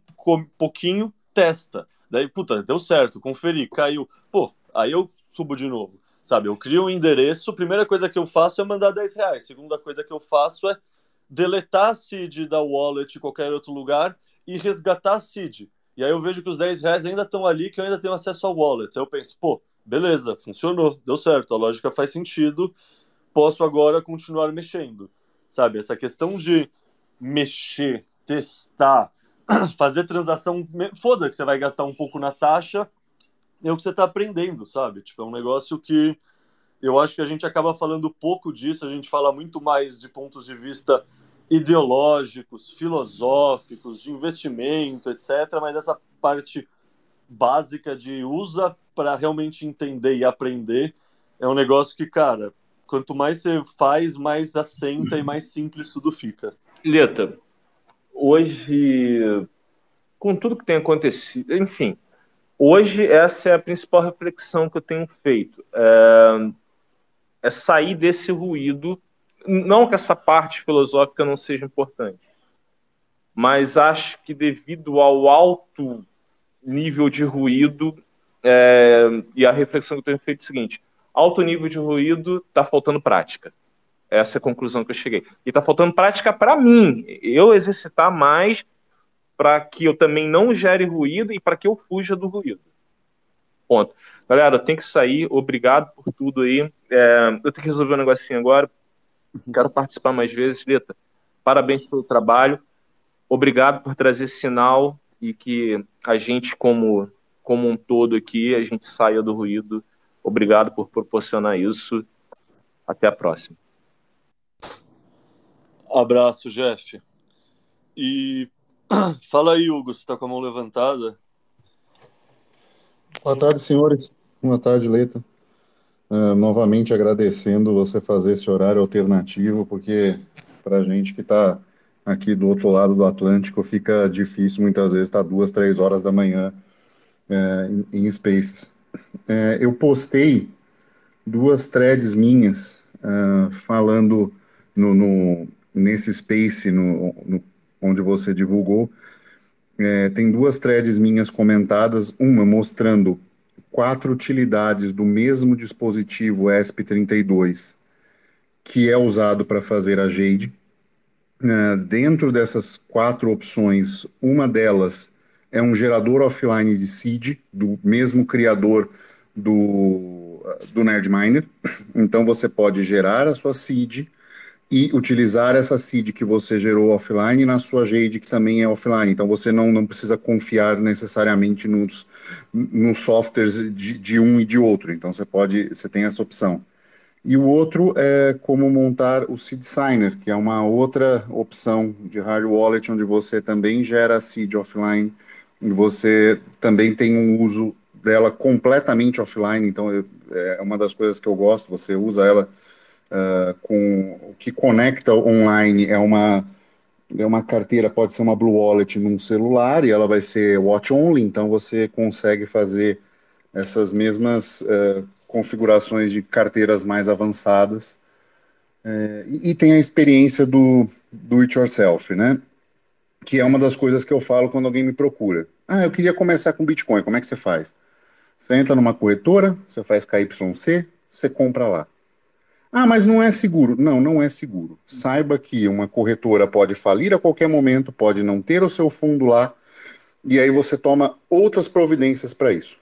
pouquinho, testa. Daí, puta, deu certo, conferi, caiu. Pô, aí eu subo de novo. Sabe, eu crio um endereço, primeira coisa que eu faço é mandar 10 reais. Segunda coisa que eu faço é deletar a seed da wallet em qualquer outro lugar e resgatar a seed. E aí eu vejo que os 10 reais ainda estão ali, que eu ainda tenho acesso ao wallet. Aí eu penso, pô, beleza, funcionou, deu certo, a lógica faz sentido, posso agora continuar mexendo. Sabe, essa questão de mexer, testar, fazer transação, foda que você vai gastar um pouco na taxa, é o que você está aprendendo, sabe? Tipo, é um negócio que eu acho que a gente acaba falando pouco disso, a gente fala muito mais de pontos de vista ideológicos, filosóficos, de investimento, etc. Mas essa parte básica de usa para realmente entender e aprender é um negócio que, cara, quanto mais você faz, mais assenta e mais simples tudo fica. Leta, hoje, com tudo que tem acontecido, enfim, hoje essa é a principal reflexão que eu tenho feito. É, é sair desse ruído não que essa parte filosófica não seja importante, mas acho que devido ao alto nível de ruído é, e a reflexão que eu tenho feito é o seguinte: alto nível de ruído está faltando prática. Essa é a conclusão que eu cheguei. E está faltando prática para mim, eu exercitar mais para que eu também não gere ruído e para que eu fuja do ruído. Ponto. Galera, eu tenho que sair. Obrigado por tudo aí. É, eu tenho que resolver um negocinho agora. Quero participar mais vezes, Lita. Parabéns pelo trabalho. Obrigado por trazer esse sinal e que a gente, como, como um todo aqui, a gente saia do ruído. Obrigado por proporcionar isso. Até a próxima. Abraço, Jeff. E fala aí, Hugo, você está com a mão levantada? Boa tarde, senhores. Boa tarde, Leita. Uh, novamente agradecendo você fazer esse horário alternativo, porque para gente que está aqui do outro lado do Atlântico fica difícil muitas vezes estar tá duas, três horas da manhã uh, em, em, Spaces. Uh, eu postei duas threads minhas falando no, no, nesse Space no, no, onde você divulgou. tem duas threads minhas comentadas, uma mostrando quatro utilidades do mesmo dispositivo ESP32 que é usado para fazer a Jade. Uh, dentro dessas quatro opções, uma delas é um gerador offline de seed, do mesmo criador do, do NerdMiner. Então você pode gerar a sua seed e utilizar essa seed que você gerou offline na sua Jade, que também é offline. Então você não, não precisa confiar necessariamente nos, nos softwares de, de um e de outro. Então você pode, você tem essa opção. E o outro é como montar o Seed Signer, que é uma outra opção de hard wallet, onde você também gera seed offline e você também tem um uso dela completamente offline. Então é uma das coisas que eu gosto. Você usa ela uh, com o que conecta online é uma é uma carteira, pode ser uma Blue Wallet num celular e ela vai ser watch only, então você consegue fazer essas mesmas uh, configurações de carteiras mais avançadas. Uh, e, e, tem a experiência do do it yourself, né? Que é uma das coisas que eu falo quando alguém me procura. Ah, eu queria começar com Bitcoin, como é que você faz? Você entra numa corretora, você faz KYC, você compra lá. Ah, mas não é seguro. Não, não é seguro. Saiba que uma corretora pode falir a qualquer momento, pode não ter o seu fundo lá, e aí você toma outras providências para isso.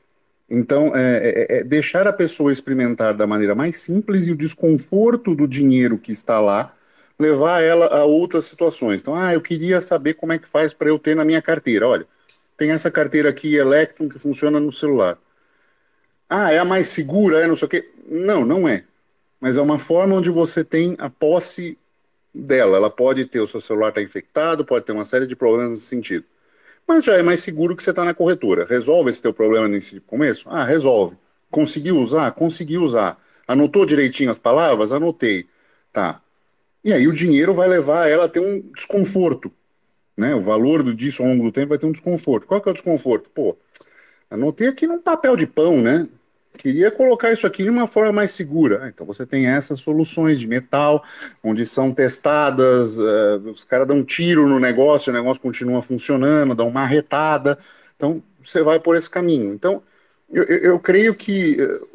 Então, é, é, é, deixar a pessoa experimentar da maneira mais simples e o desconforto do dinheiro que está lá levar ela a outras situações. Então, ah, eu queria saber como é que faz para eu ter na minha carteira. Olha, tem essa carteira aqui Electrum que funciona no celular. Ah, é a mais segura, é não sei o quê. Não, não é mas é uma forma onde você tem a posse dela. Ela pode ter o seu celular está infectado, pode ter uma série de problemas nesse sentido. Mas já é mais seguro que você está na corretora. Resolve esse teu problema nesse começo? Ah, resolve. Conseguiu usar? Conseguiu usar. Anotou direitinho as palavras? Anotei. Tá. E aí o dinheiro vai levar ela a ter um desconforto. Né? O valor disso ao longo do tempo vai ter um desconforto. Qual que é o desconforto? Pô, anotei aqui num papel de pão, né? Queria colocar isso aqui de uma forma mais segura. Ah, então você tem essas soluções de metal, onde são testadas, uh, os caras dão um tiro no negócio, o negócio continua funcionando, dão uma retada. Então você vai por esse caminho. Então eu, eu, eu creio que uh,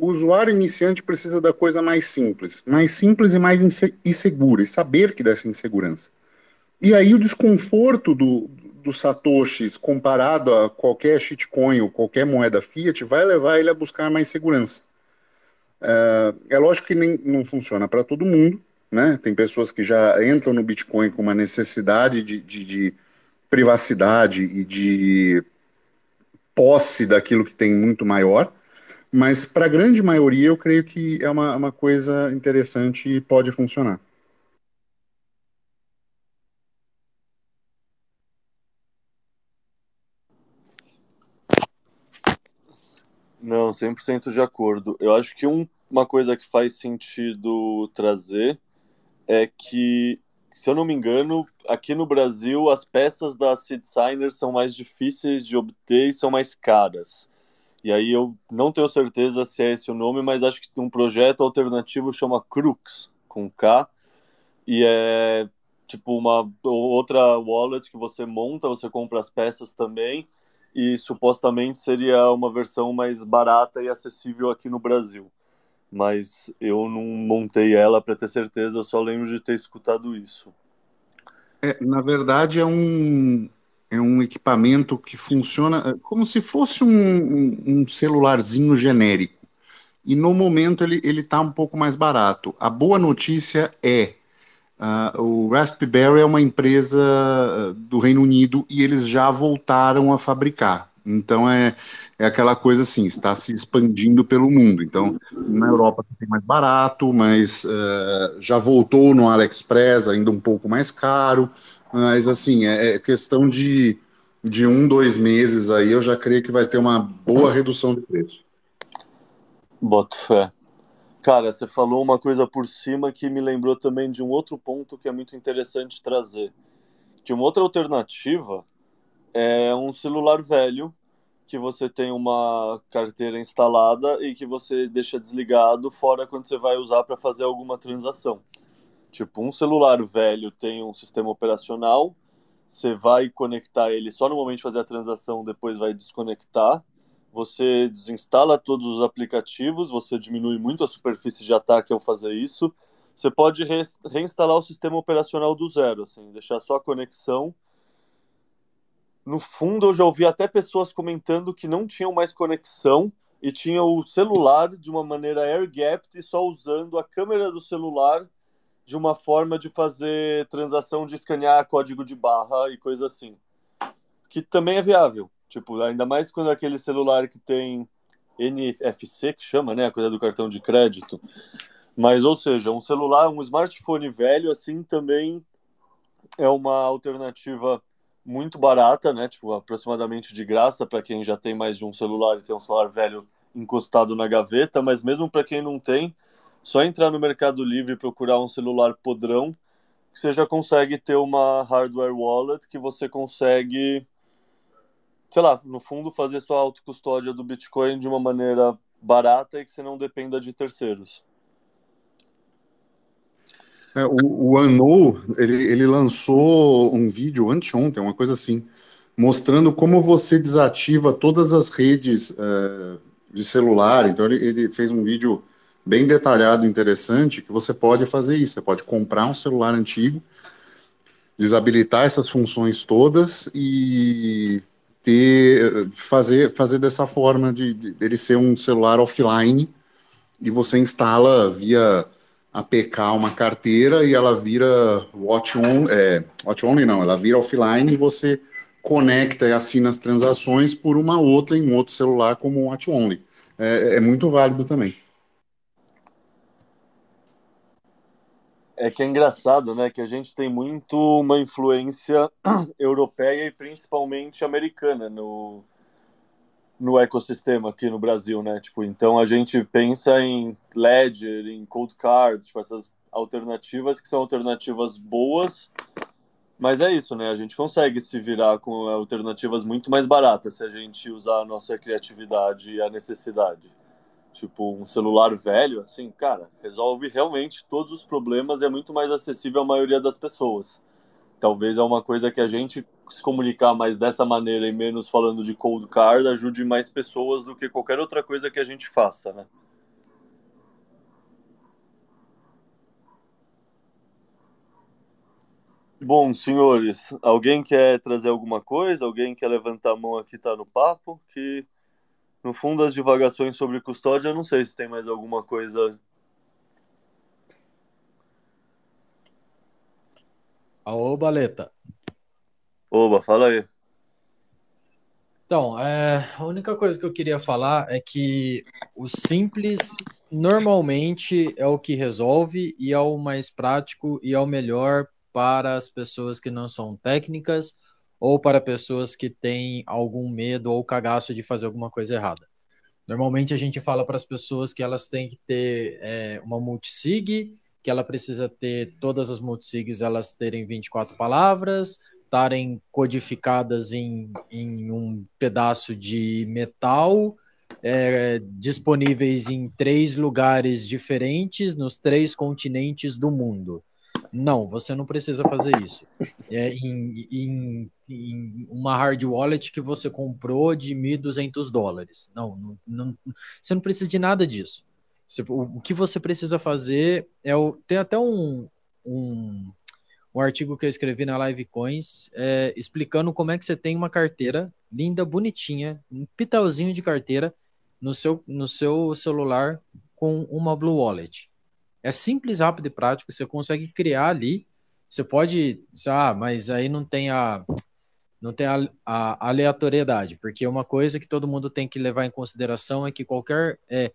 o usuário iniciante precisa da coisa mais simples, mais simples e mais insegura, e saber que dessa insegurança. E aí o desconforto do, dos satoshis comparado a qualquer shitcoin ou qualquer moeda fiat vai levar ele a buscar mais segurança. É, é lógico que nem, não funciona para todo mundo, né? Tem pessoas que já entram no Bitcoin com uma necessidade de, de, de privacidade e de posse daquilo que tem muito maior, mas para a grande maioria eu creio que é uma, uma coisa interessante e pode funcionar. Não, 100% de acordo. Eu acho que um, uma coisa que faz sentido trazer é que, se eu não me engano, aqui no Brasil as peças da Seed Signer são mais difíceis de obter e são mais caras. E aí eu não tenho certeza se é esse o nome, mas acho que um projeto alternativo chama Crux, com K, e é tipo uma outra wallet que você monta, você compra as peças também, e supostamente seria uma versão mais barata e acessível aqui no Brasil. Mas eu não montei ela para ter certeza, eu só lembro de ter escutado isso. É, na verdade, é um, é um equipamento que funciona é, como se fosse um, um celularzinho genérico. E no momento ele está um pouco mais barato. A boa notícia é Uh, o Raspberry é uma empresa ah, do Reino Unido e eles já voltaram a fabricar. Então é, é aquela coisa assim, está se expandindo pelo mundo. Então, na Europa tem mais barato, mas uh, já voltou no AliExpress, ainda um pouco mais caro. Mas assim, é, é questão de, de um, dois meses aí, eu já creio que vai ter uma boa redução de preço. Boto fé. Cara, você falou uma coisa por cima que me lembrou também de um outro ponto que é muito interessante trazer. Que uma outra alternativa é um celular velho que você tem uma carteira instalada e que você deixa desligado fora quando você vai usar para fazer alguma transação. Tipo, um celular velho tem um sistema operacional, você vai conectar ele só no momento de fazer a transação, depois vai desconectar você desinstala todos os aplicativos, você diminui muito a superfície de ataque ao fazer isso. Você pode re reinstalar o sistema operacional do zero, assim, deixar só a conexão. No fundo, eu já ouvi até pessoas comentando que não tinham mais conexão e tinham o celular de uma maneira air-gapped e só usando a câmera do celular de uma forma de fazer transação de escanear código de barra e coisa assim. Que também é viável. Tipo, ainda mais quando é aquele celular que tem NFC, que chama, né? A coisa do cartão de crédito. Mas, ou seja, um celular, um smartphone velho, assim, também é uma alternativa muito barata, né? Tipo, aproximadamente de graça para quem já tem mais de um celular e tem um celular velho encostado na gaveta, mas mesmo para quem não tem, Só entrar no Mercado Livre e procurar um celular podrão, que você já consegue ter uma hardware wallet que você consegue, sei lá, no fundo fazer sua autocustódia do Bitcoin de uma maneira barata e que você não dependa de terceiros. É, o, o Unknown, ele, ele lançou um vídeo anteontem, uma coisa assim, mostrando como você desativa todas as redes é, de celular. Então, ele, ele fez um vídeo bem detalhado, interessante, que você pode fazer isso. Você pode comprar um celular antigo, desabilitar essas funções todas e ter fazer fazer dessa forma de, de ele ser um celular offline e você instala via APK uma carteira e ela vira watch on, é, watch only não, ela vira offline e você conecta e assina as transações por uma outra em um outro celular como watch only. É, é muito válido também. É que é engraçado, né? Que a gente tem muito uma influência europeia e principalmente americana no, no ecossistema aqui no Brasil, né? Tipo, então a gente pensa em Ledger, em Cold Card, tipo, essas alternativas que são alternativas boas, mas é isso, né? A gente consegue se virar com alternativas muito mais baratas se a gente usar a nossa criatividade e a necessidade. Tipo, um celular velho, assim, cara, resolve realmente todos os problemas e é muito mais acessível à maioria das pessoas. Talvez é uma coisa que a gente se comunicar mais dessa maneira e menos falando de cold card ajude mais pessoas do que qualquer outra coisa que a gente faça, né? Bom, senhores, alguém quer trazer alguma coisa? Alguém quer levantar a mão aqui, tá no papo? Que no fundo as divagações sobre custódia, eu não sei se tem mais alguma coisa. Alô, Baleta. Oba, fala aí. Então, é, a única coisa que eu queria falar é que o simples normalmente é o que resolve e é o mais prático e é o melhor para as pessoas que não são técnicas ou para pessoas que têm algum medo ou cagaço de fazer alguma coisa errada. Normalmente a gente fala para as pessoas que elas têm que ter é, uma multisig, que ela precisa ter todas as multisigs elas terem 24 palavras, estarem codificadas em, em um pedaço de metal, é, disponíveis em três lugares diferentes, nos três continentes do mundo. Não, você não precisa fazer isso. É em, em, em uma hard wallet que você comprou de 1.200 dólares. Não, não, não, você não precisa de nada disso. Você, o, o, que você precisa fazer é o. Tem até um, um, um artigo que eu escrevi na Live Coins é, explicando como é que você tem uma carteira linda, bonitinha, um pitalzinho de carteira no seu, no seu celular com uma Blue Wallet. É simples, rápido e prático. Você consegue criar ali. Você pode, ah, mas aí não tem a não tem a, a, aleatoriedade, porque uma coisa que todo mundo tem que levar em consideração é que qualquer é,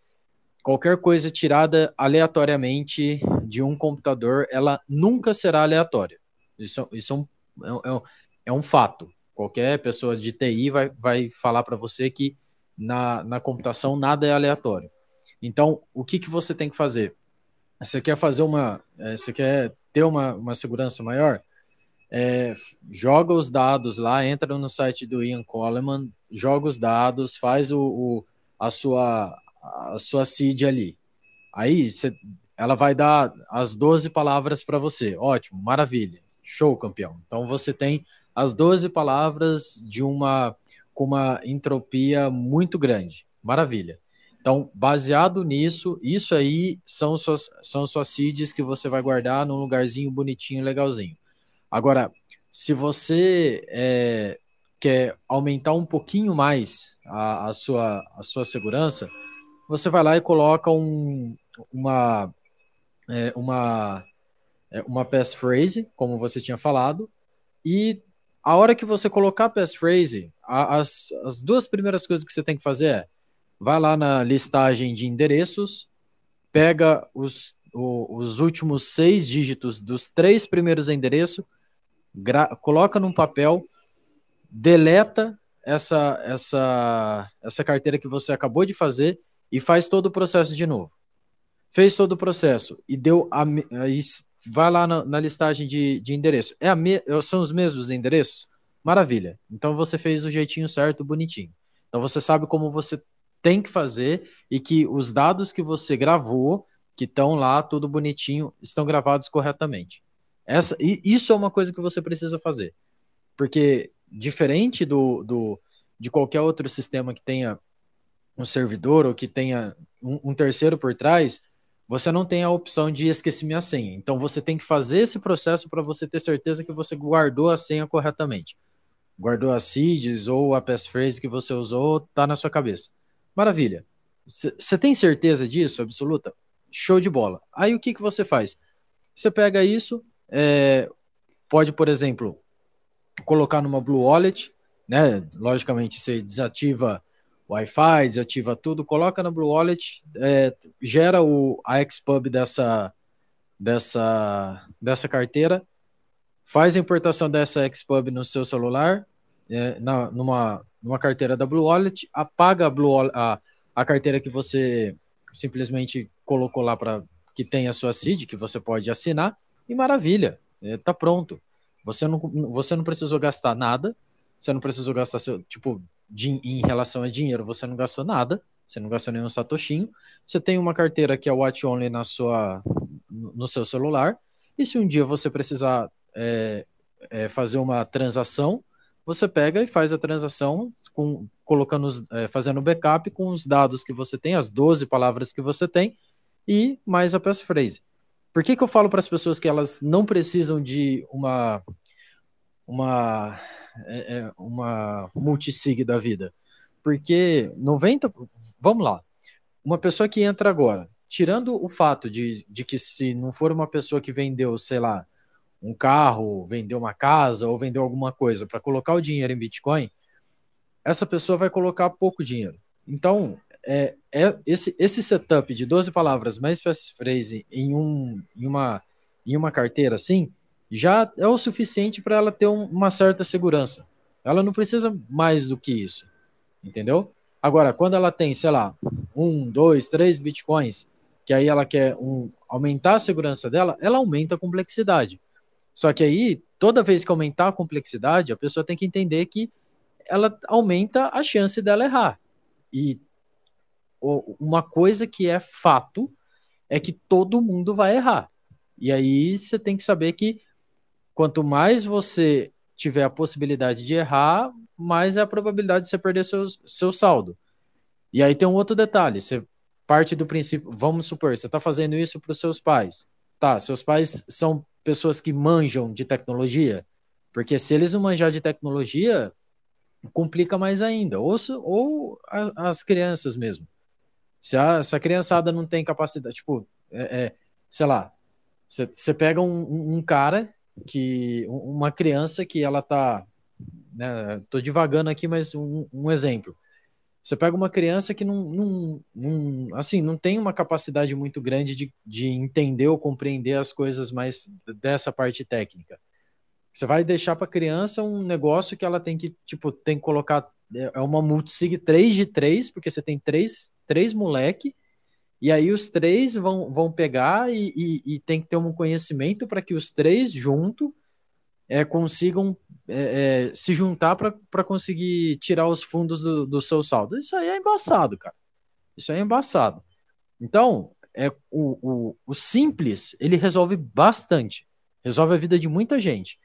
qualquer coisa tirada aleatoriamente de um computador, ela nunca será aleatória. Isso, isso é, um, é, um, é um fato. Qualquer pessoa de TI vai, vai falar para você que na, na computação nada é aleatório. Então, o que, que você tem que fazer? Você quer fazer uma. É, você quer ter uma, uma segurança maior? É, joga os dados lá, entra no site do Ian Coleman, joga os dados, faz o, o a sua a sua seed ali. Aí você, ela vai dar as 12 palavras para você. Ótimo, maravilha. Show, campeão. Então você tem as 12 palavras de uma com uma entropia muito grande. Maravilha. Então, baseado nisso, isso aí são suas, são suas seeds que você vai guardar num lugarzinho bonitinho, legalzinho. Agora, se você é, quer aumentar um pouquinho mais a, a, sua, a sua segurança, você vai lá e coloca um, uma, é, uma, é, uma passphrase, como você tinha falado, e a hora que você colocar a passphrase, a, as, as duas primeiras coisas que você tem que fazer é vai lá na listagem de endereços, pega os, o, os últimos seis dígitos dos três primeiros endereços, coloca num papel, deleta essa, essa, essa carteira que você acabou de fazer e faz todo o processo de novo. fez todo o processo e deu a, vai lá na, na listagem de, de endereço. É me, são os mesmos endereços? Maravilha. Então você fez o jeitinho certo, bonitinho. Então você sabe como você tem que fazer e que os dados que você gravou, que estão lá, tudo bonitinho, estão gravados corretamente. Essa, e isso é uma coisa que você precisa fazer. Porque, diferente do, do, de qualquer outro sistema que tenha um servidor ou que tenha um, um terceiro por trás, você não tem a opção de esquecer minha senha. Então você tem que fazer esse processo para você ter certeza que você guardou a senha corretamente. Guardou as seeds ou a passphrase que você usou, tá na sua cabeça. Maravilha. Você tem certeza disso, absoluta? Show de bola. Aí o que, que você faz? Você pega isso, é, pode, por exemplo, colocar numa Blue Wallet, né? Logicamente, você desativa Wi-Fi, desativa tudo, coloca na Blue Wallet, é, gera o, a Xpub dessa, dessa, dessa carteira, faz a importação dessa Xpub no seu celular, é, na, numa, numa carteira da Blue Wallet, apaga a, Blue, a, a carteira que você simplesmente colocou lá para que tem a sua seed, que você pode assinar, e maravilha, está é, pronto. Você não, você não precisou gastar nada, você não precisou gastar seu, tipo, em relação a dinheiro, você não gastou nada, você não gastou nenhum satoshinho, você tem uma carteira que é watch only na sua, no seu celular, e se um dia você precisar é, é, fazer uma transação, você pega e faz a transação com, colocando os, é, fazendo backup com os dados que você tem, as 12 palavras que você tem, e mais a passphrase. Por que, que eu falo para as pessoas que elas não precisam de uma uma é uma multisig da vida? Porque 90, vamos lá, uma pessoa que entra agora, tirando o fato de, de que se não for uma pessoa que vendeu, sei lá, um carro, vendeu uma casa ou vendeu alguma coisa para colocar o dinheiro em Bitcoin, essa pessoa vai colocar pouco dinheiro. Então, é, é esse, esse setup de 12 palavras mais passphrase em, um, em, uma, em uma carteira assim, já é o suficiente para ela ter um, uma certa segurança. Ela não precisa mais do que isso, entendeu? Agora, quando ela tem, sei lá, um, dois, três bitcoins, que aí ela quer um, aumentar a segurança dela, ela aumenta a complexidade. Só que aí, toda vez que aumentar a complexidade, a pessoa tem que entender que ela aumenta a chance dela errar. E uma coisa que é fato é que todo mundo vai errar. E aí você tem que saber que quanto mais você tiver a possibilidade de errar, mais é a probabilidade de você perder seu, seu saldo. E aí tem um outro detalhe: você parte do princípio, vamos supor, você está fazendo isso para os seus pais. Tá, seus pais são pessoas que manjam de tecnologia, porque se eles não manjar de tecnologia, complica mais ainda, ou, ou a, as crianças mesmo. Se a, se a criançada não tem capacidade, tipo, é, é, sei lá, você pega um, um, cara que, uma criança que ela tá, né, tô divagando aqui, mas um, um exemplo. Você pega uma criança que não, não, não, assim, não tem uma capacidade muito grande de, de entender ou compreender as coisas mais dessa parte técnica. Você vai deixar para a criança um negócio que ela tem que, tipo, tem que colocar. É uma multisig 3 de 3, porque você tem três, três moleque, e aí os três vão, vão pegar e, e, e tem que ter um conhecimento para que os três junto é, consigam é, é, se juntar para conseguir tirar os fundos do, do seu saldo. Isso aí é embaçado, cara. Isso aí é embaçado. Então, é, o, o, o simples, ele resolve bastante. Resolve a vida de muita gente.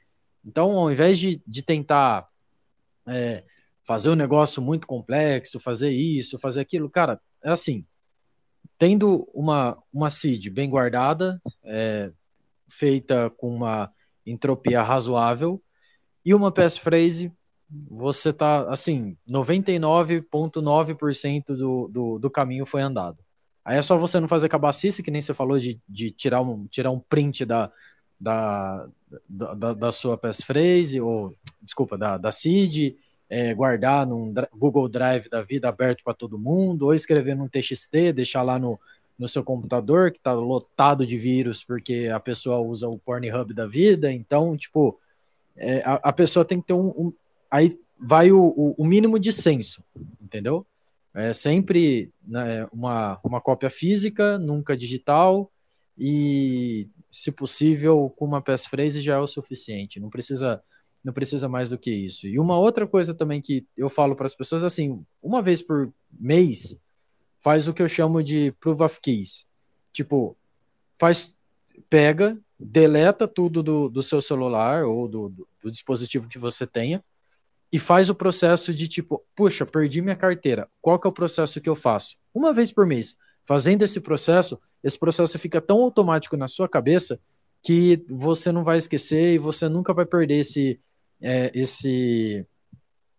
Então, ao invés de, de tentar é, fazer um negócio muito complexo, fazer isso, fazer aquilo, cara, é assim, tendo uma, uma seed bem guardada, é, feita com uma entropia razoável, e uma passphrase, você tá, assim, 99,9% do, do, do caminho foi andado. Aí é só você não fazer cabacice, que nem você falou, de, de tirar, um, tirar um print da, da, da, da sua passphrase, ou, desculpa, da, da seed, é, guardar num Google Drive da vida aberto para todo mundo, ou escrever num TXT, deixar lá no, no seu computador, que está lotado de vírus, porque a pessoa usa o Pornhub da vida, então, tipo, é, a, a, pessoa tem que ter um, um aí vai o, o, o, mínimo de senso, entendeu? É sempre né, uma, uma cópia física, nunca digital, e, se possível, com uma passphrase já é o suficiente. Não precisa, não precisa mais do que isso. E uma outra coisa também que eu falo para as pessoas, assim, uma vez por mês, faz o que eu chamo de proof of keys. Tipo, faz, pega, deleta tudo do, do seu celular ou do, do, do dispositivo que você tenha e faz o processo de tipo, puxa, perdi minha carteira. Qual que é o processo que eu faço? Uma vez por mês. Fazendo esse processo, esse processo fica tão automático na sua cabeça que você não vai esquecer e você nunca vai perder esse, é, esse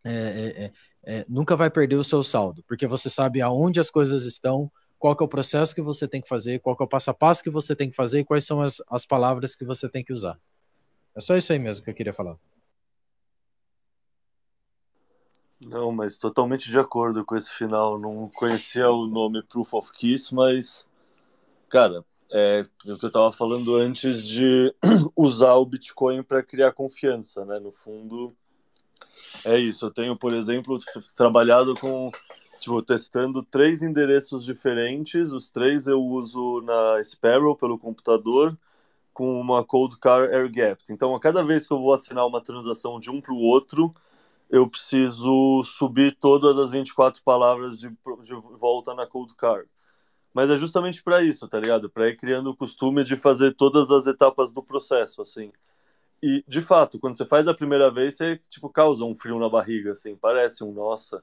é, é, é, nunca vai perder o seu saldo, porque você sabe aonde as coisas estão, qual é o processo que você tem que fazer, qual é o passo a passo que você tem que fazer e quais são as, as palavras que você tem que usar. É só isso aí mesmo que eu queria falar. Não, mas totalmente de acordo com esse final. Não conhecia o nome Proof of Keys, mas, cara, é o que eu estava falando antes de usar o Bitcoin para criar confiança, né? No fundo, é isso. Eu tenho, por exemplo, trabalhado com, tipo, testando três endereços diferentes. Os três eu uso na Sparrow pelo computador com uma Cold Car Air Gap. Então, a cada vez que eu vou assinar uma transação de um para o outro, eu preciso subir todas as 24 palavras de, de volta na Cold Card. Mas é justamente para isso, tá ligado? Para ir criando o costume de fazer todas as etapas do processo, assim. E, de fato, quando você faz a primeira vez, você, tipo, causa um frio na barriga, assim. Parece um, nossa,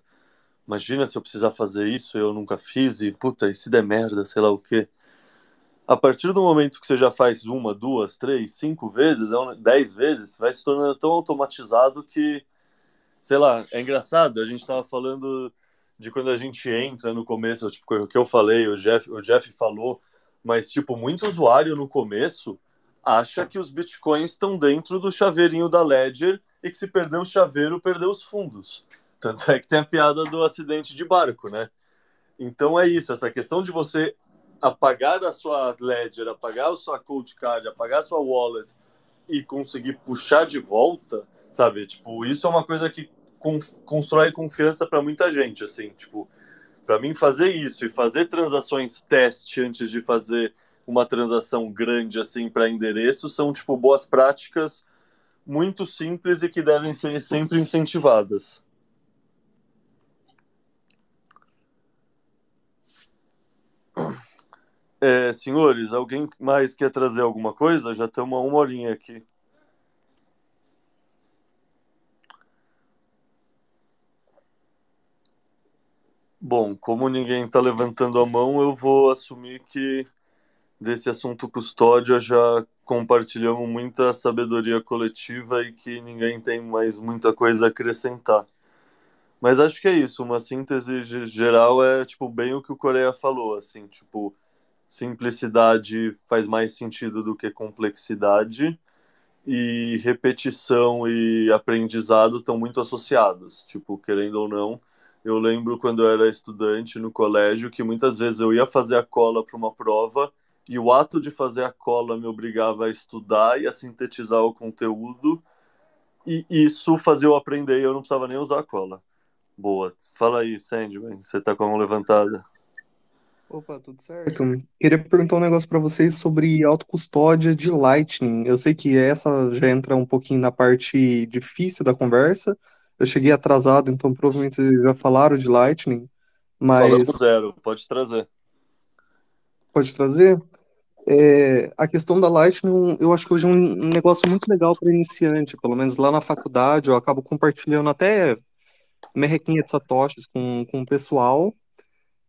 imagina se eu precisar fazer isso eu nunca fiz, e, puta, e se der merda, sei lá o quê. A partir do momento que você já faz uma, duas, três, cinco vezes, é dez vezes, vai se tornando tão automatizado que sei lá, é engraçado, a gente estava falando de quando a gente entra no começo, tipo, o que eu falei, o Jeff, o Jeff falou, mas, tipo, muito usuário no começo acha que os bitcoins estão dentro do chaveirinho da Ledger e que se perder o chaveiro, perdeu os fundos. Tanto é que tem a piada do acidente de barco, né? Então é isso, essa questão de você apagar a sua Ledger, apagar a sua Cold Card, apagar a sua wallet e conseguir puxar de volta, sabe? Tipo, isso é uma coisa que constrói confiança para muita gente, assim, tipo, para mim fazer isso e fazer transações teste antes de fazer uma transação grande assim para endereço são tipo boas práticas muito simples e que devem ser sempre incentivadas. É, senhores, alguém mais quer trazer alguma coisa? Já estamos uma horinha aqui. Bom, como ninguém está levantando a mão, eu vou assumir que desse assunto custódia já compartilhamos muita sabedoria coletiva e que ninguém tem mais muita coisa a acrescentar. Mas acho que é isso, uma síntese geral é tipo bem o que o Coreia falou, assim, tipo, simplicidade faz mais sentido do que complexidade e repetição e aprendizado estão muito associados, tipo, querendo ou não, eu lembro quando eu era estudante no colégio que muitas vezes eu ia fazer a cola para uma prova e o ato de fazer a cola me obrigava a estudar e a sintetizar o conteúdo e isso fazia eu aprender e eu não precisava nem usar a cola. Boa. Fala aí, Sandman, você tá com a mão levantada. Opa, tudo certo? Queria perguntar um negócio para vocês sobre autocustódia de Lightning. Eu sei que essa já entra um pouquinho na parte difícil da conversa, eu cheguei atrasado, então provavelmente vocês já falaram de Lightning, mas... Falamos zero, pode trazer. Pode trazer? É, a questão da Lightning, eu acho que hoje é um negócio muito legal para iniciante, pelo menos lá na faculdade, eu acabo compartilhando até merrequinha de satoshis com, com o pessoal,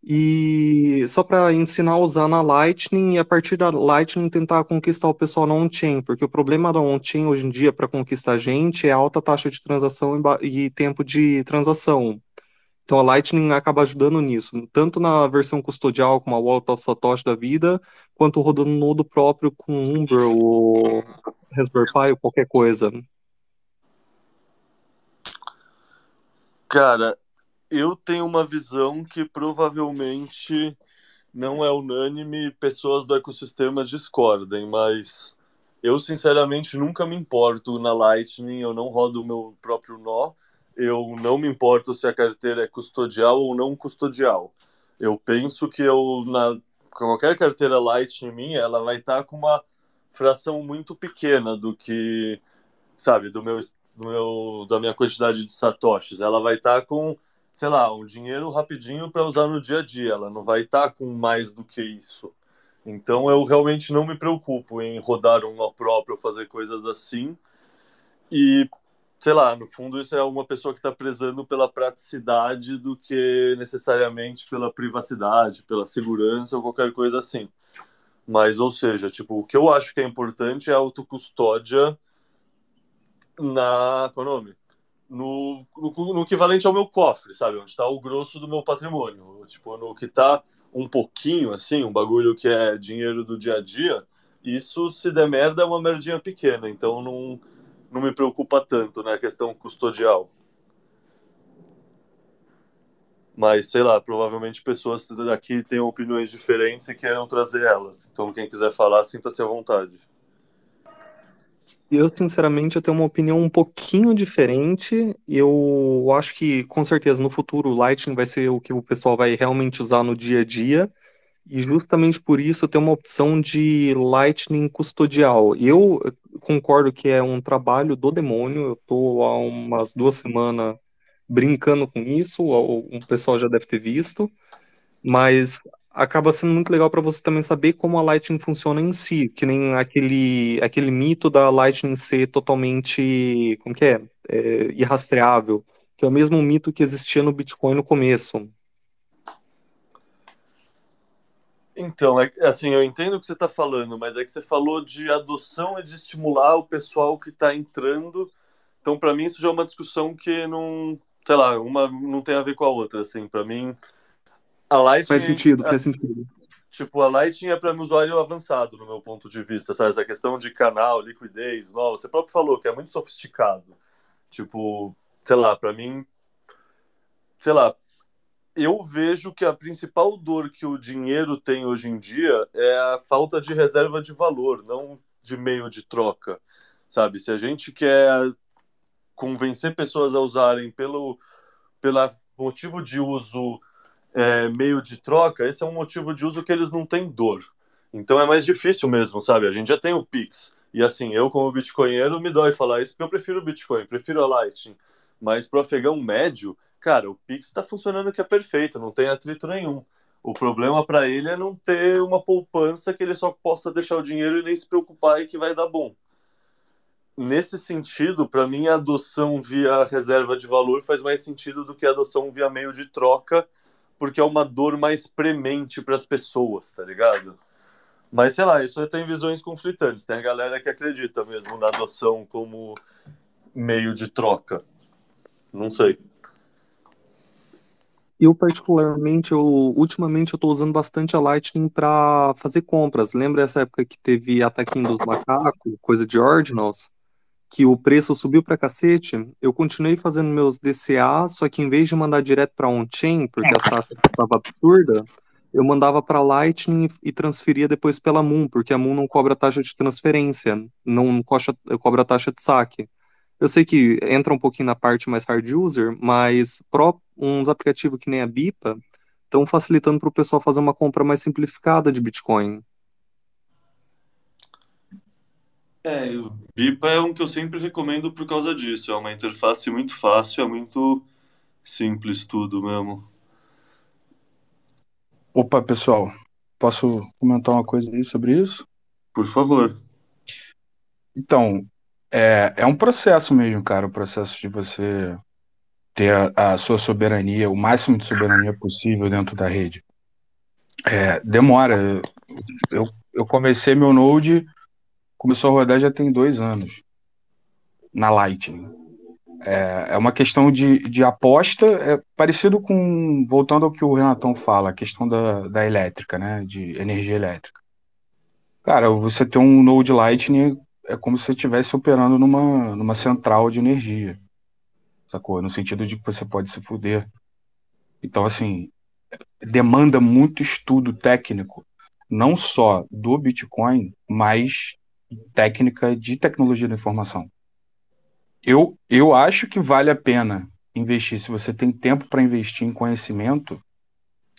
e só para ensinar a usar na Lightning e a partir da Lightning tentar conquistar o pessoal na on-chain, porque o problema da on-chain hoje em dia para conquistar gente é alta taxa de transação e tempo de transação. Então a Lightning acaba ajudando nisso, tanto na versão custodial como a Wallet of Satoshi da vida, quanto rodando nodo próprio com Umber ou Raspberry Pi ou qualquer coisa. Cara, eu tenho uma visão que provavelmente não é unânime, pessoas do ecossistema discordem, mas eu sinceramente nunca me importo na Lightning, eu não rodo o meu próprio nó. Eu não me importo se a carteira é custodial ou não custodial. Eu penso que eu, na qualquer carteira Lightning minha, ela vai estar tá com uma fração muito pequena do que, sabe, do meu, do meu da minha quantidade de satoshis. Ela vai estar tá com, sei lá, um dinheiro rapidinho para usar no dia a dia. Ela não vai estar tá com mais do que isso. Então eu realmente não me preocupo em rodar um nó próprio, fazer coisas assim. E sei lá, no fundo isso é uma pessoa que está prezando pela praticidade do que necessariamente pela privacidade, pela segurança ou qualquer coisa assim. Mas, ou seja, tipo, o que eu acho que é importante é a autocustódia na. Qual nome? No, no, no, equivalente ao meu cofre, sabe? Onde está o grosso do meu patrimônio. Tipo, no que está um pouquinho, assim, um bagulho que é dinheiro do dia a dia, isso se der merda é uma merdinha pequena. Então não, não me preocupa tanto, né? A questão custodial. Mas, sei lá, provavelmente pessoas daqui têm opiniões diferentes e querem trazer elas. Então, quem quiser falar, sinta-se à vontade. Eu, sinceramente, eu tenho uma opinião um pouquinho diferente. Eu acho que, com certeza, no futuro, o Lightning vai ser o que o pessoal vai realmente usar no dia a dia. E justamente por isso tem uma opção de Lightning custodial. Eu concordo que é um trabalho do demônio. Eu estou há umas duas semanas brincando com isso, o pessoal já deve ter visto, mas acaba sendo muito legal para você também saber como a Lightning funciona em si, que nem aquele, aquele mito da Lightning ser totalmente, como que é? é irrastreável, que é o mesmo mito que existia no Bitcoin no começo. Então, é, assim, eu entendo o que você está falando, mas é que você falou de adoção e de estimular o pessoal que está entrando. Então, para mim, isso já é uma discussão que não, sei lá, uma não tem a ver com a outra, assim, para mim a Lightning faz sentido, faz sentido. Tipo, a Lightning é para um usuário avançado, no meu ponto de vista, sabe? Essa questão de canal, liquidez, nova, você próprio falou que é muito sofisticado. Tipo, sei lá, para mim, sei lá, eu vejo que a principal dor que o dinheiro tem hoje em dia é a falta de reserva de valor, não de meio de troca, sabe? Se a gente quer convencer pessoas a usarem pelo pela motivo de uso é, meio de troca, esse é um motivo de uso que eles não têm dor. Então é mais difícil mesmo, sabe? A gente já tem o Pix. E assim, eu como bitcoinheiro me dói falar isso porque eu prefiro o Bitcoin, prefiro a Lightning. Mas para o afegão médio, cara, o Pix está funcionando que é perfeito, não tem atrito nenhum. O problema para ele é não ter uma poupança que ele só possa deixar o dinheiro e nem se preocupar e que vai dar bom nesse sentido, para mim, a adoção via reserva de valor faz mais sentido do que a adoção via meio de troca, porque é uma dor mais premente para as pessoas, tá ligado? Mas sei lá, isso tem visões conflitantes. Tem a galera que acredita mesmo na adoção como meio de troca. Não sei. Eu, particularmente, eu, ultimamente eu estou usando bastante a Lightning para fazer compras. Lembra essa época que teve ataquinho dos macacos, coisa de Ordinals? que o preço subiu para cacete, eu continuei fazendo meus DCA, só que em vez de mandar direto para on-chain, porque as taxas estavam absurdas, eu mandava para Lightning e transferia depois pela Moon, porque a Moon não cobra taxa de transferência, não cobra taxa de saque. Eu sei que entra um pouquinho na parte mais hard user, mas pro, uns aplicativos que nem a Bipa estão facilitando para o pessoal fazer uma compra mais simplificada de Bitcoin. É, o Bipa é um que eu sempre recomendo por causa disso. É uma interface muito fácil, é muito simples tudo mesmo. Opa, pessoal, posso comentar uma coisa aí sobre isso? Por favor. Então, é, é um processo mesmo, cara, o processo de você ter a, a sua soberania, o máximo de soberania possível dentro da rede. É, demora. Eu, eu comecei meu Node começou a rodar já tem dois anos na Lightning. É, é uma questão de, de aposta, é parecido com, voltando ao que o Renatão fala, a questão da, da elétrica, né, de energia elétrica. Cara, você ter um node Lightning é como se você estivesse operando numa, numa central de energia, sacou? No sentido de que você pode se fuder. Então, assim, demanda muito estudo técnico, não só do Bitcoin, mas técnica de tecnologia da informação. Eu, eu acho que vale a pena investir, se você tem tempo para investir em conhecimento,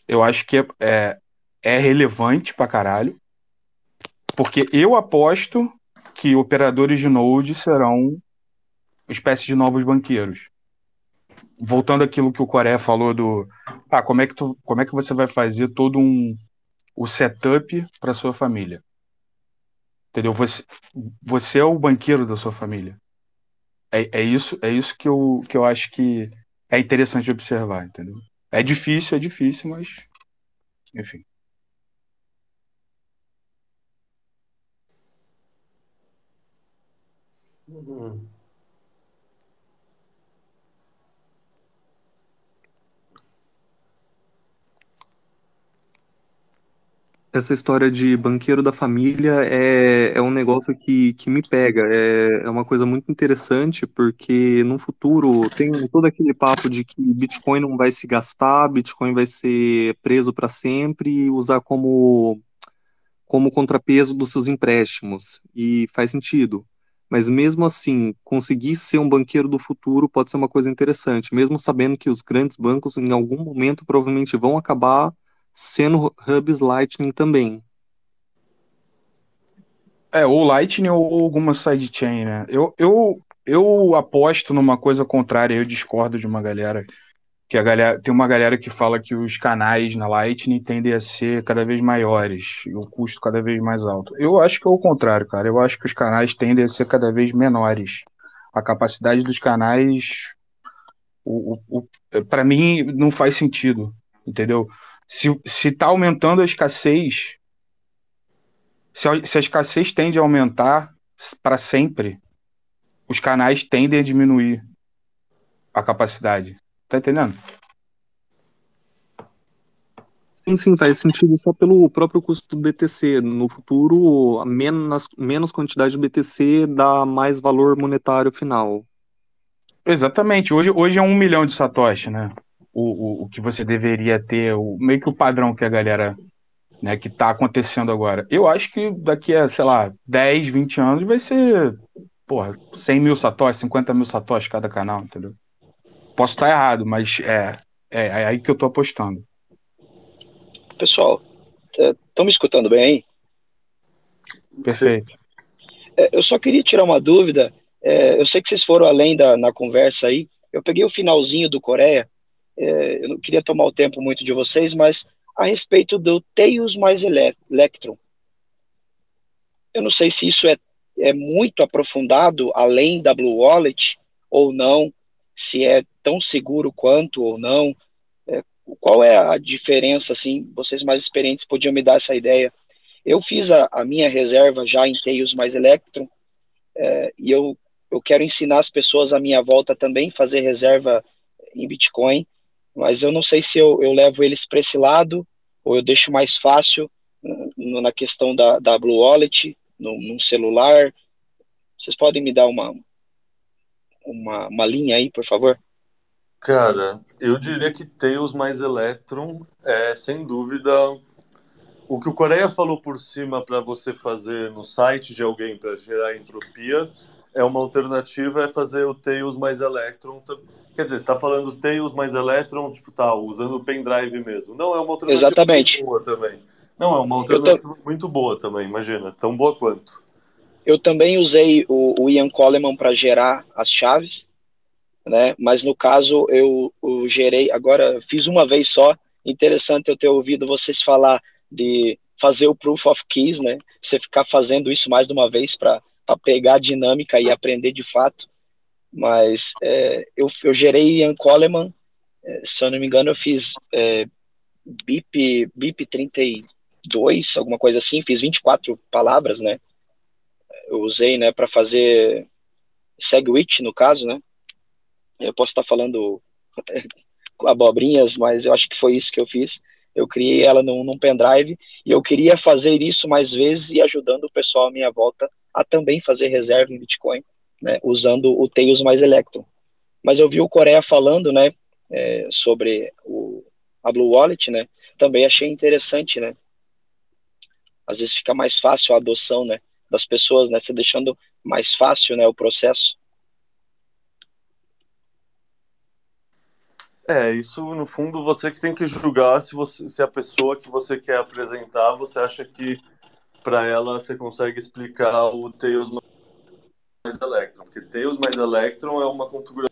eu acho que é, é, é relevante pra caralho. Porque eu aposto que operadores de node serão uma espécie de novos banqueiros. Voltando àquilo que o Coreia falou do, ah, como é que tu, como é que você vai fazer todo um o setup para sua família? Entendeu? Você, você é o banqueiro da sua família. É, é isso, é isso que eu, que eu acho que é interessante observar, entendeu? É difícil, é difícil, mas enfim. Uhum. Essa história de banqueiro da família é, é um negócio que, que me pega. É, é uma coisa muito interessante, porque no futuro tem todo aquele papo de que Bitcoin não vai se gastar, Bitcoin vai ser preso para sempre e usar como, como contrapeso dos seus empréstimos. E faz sentido. Mas mesmo assim, conseguir ser um banqueiro do futuro pode ser uma coisa interessante, mesmo sabendo que os grandes bancos em algum momento provavelmente vão acabar sendo hubs Lightning também. É, ou Lightning ou alguma sidechain, né? Eu, eu, eu aposto numa coisa contrária, eu discordo de uma galera que a galera tem uma galera que fala que os canais na Lightning tendem a ser cada vez maiores e o custo cada vez mais alto. Eu acho que é o contrário, cara. Eu acho que os canais tendem a ser cada vez menores. A capacidade dos canais, o, o, o para mim, não faz sentido, entendeu? Se, se tá aumentando a escassez, se a, se a escassez tende a aumentar para sempre, os canais tendem a diminuir a capacidade. Tá entendendo? Sim, sim, faz sentido só pelo próprio custo do BTC. No futuro, menos, menos quantidade de BTC dá mais valor monetário final. Exatamente. Hoje, hoje é um milhão de Satoshi, né? O, o, o que você deveria ter, o, meio que o padrão que a galera, né, que tá acontecendo agora. Eu acho que daqui a, sei lá, 10, 20 anos vai ser, porra, 100 mil Satoshi, 50 mil Satoshi cada canal, entendeu? Posso estar errado, mas é, é, é aí que eu estou apostando. Pessoal, estão me escutando bem aí? Perfeito. É, eu só queria tirar uma dúvida. É, eu sei que vocês foram além da na conversa aí. Eu peguei o finalzinho do Coreia. É, eu não queria tomar o tempo muito de vocês, mas a respeito do Tails mais Electron. Eu não sei se isso é, é muito aprofundado além da Blue Wallet ou não se é tão seguro quanto ou não. É, qual é a diferença, assim, vocês mais experientes podiam me dar essa ideia. Eu fiz a, a minha reserva já em Tails mais Electron, é, e eu, eu quero ensinar as pessoas à minha volta também fazer reserva em Bitcoin, mas eu não sei se eu, eu levo eles para esse lado, ou eu deixo mais fácil na questão da, da Blue Wallet, no, num celular. Vocês podem me dar uma, uma, uma linha aí, por favor? Cara, eu diria que Tails mais Electron é, sem dúvida, o que o Coreia falou por cima para você fazer no site de alguém para gerar entropia é uma alternativa, é fazer o Tails mais Electron. Quer dizer, você está falando Tails mais Electron, tipo, tá, usando o pendrive mesmo. Não, é uma alternativa Exatamente. muito boa também. Não, é uma alternativa tô... muito boa também, imagina, tão boa quanto. Eu também usei o, o Ian Coleman para gerar as chaves, né? Mas no caso eu, eu gerei, agora fiz uma vez só. Interessante eu ter ouvido vocês falar de fazer o proof of keys, né? Você ficar fazendo isso mais de uma vez para pegar a dinâmica e aprender de fato. Mas é, eu, eu gerei Ian Coleman, é, se eu não me engano, eu fiz é, BIP, BIP 32, alguma coisa assim, fiz 24 palavras, né? eu usei, né, para fazer SegWit, no caso, né? Eu posso estar falando abobrinhas, mas eu acho que foi isso que eu fiz. Eu criei ela num, num pendrive e eu queria fazer isso mais vezes e ajudando o pessoal à minha volta a também fazer reserva em Bitcoin, né, usando o Tails mais Electron. Mas eu vi o Coreia falando, né, é, sobre o, a Blue Wallet, né, também achei interessante, né. Às vezes fica mais fácil a adoção, né, das pessoas, né? Se deixando mais fácil, né, o processo. É, isso no fundo você que tem que julgar se, você, se a pessoa que você quer apresentar, você acha que para ela você consegue explicar o Tails mais Electron, porque Tails mais Electron é uma configuração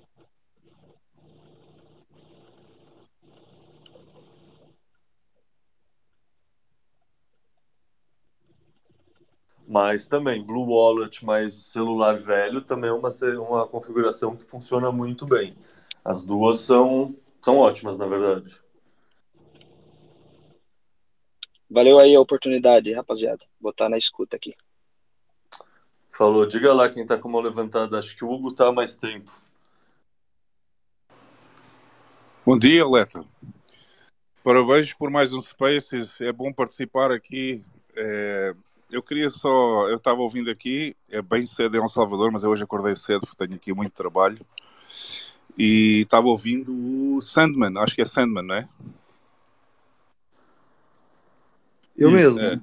Mas também, Blue Wallet mais celular velho também é uma, uma configuração que funciona muito bem. As duas são, são ótimas, na verdade. Valeu aí a oportunidade, rapaziada. Botar na escuta aqui. Falou, diga lá quem tá com a mão levantada. Acho que o Hugo tá há mais tempo. Bom dia, Leta. Parabéns por mais um Spaces. É bom participar aqui. É, eu queria só. Eu estava ouvindo aqui, é bem cedo em El Salvador, mas eu hoje acordei cedo porque tenho aqui muito trabalho. E estava ouvindo o Sandman, acho que é Sandman, não é? Eu Isso, mesmo. É.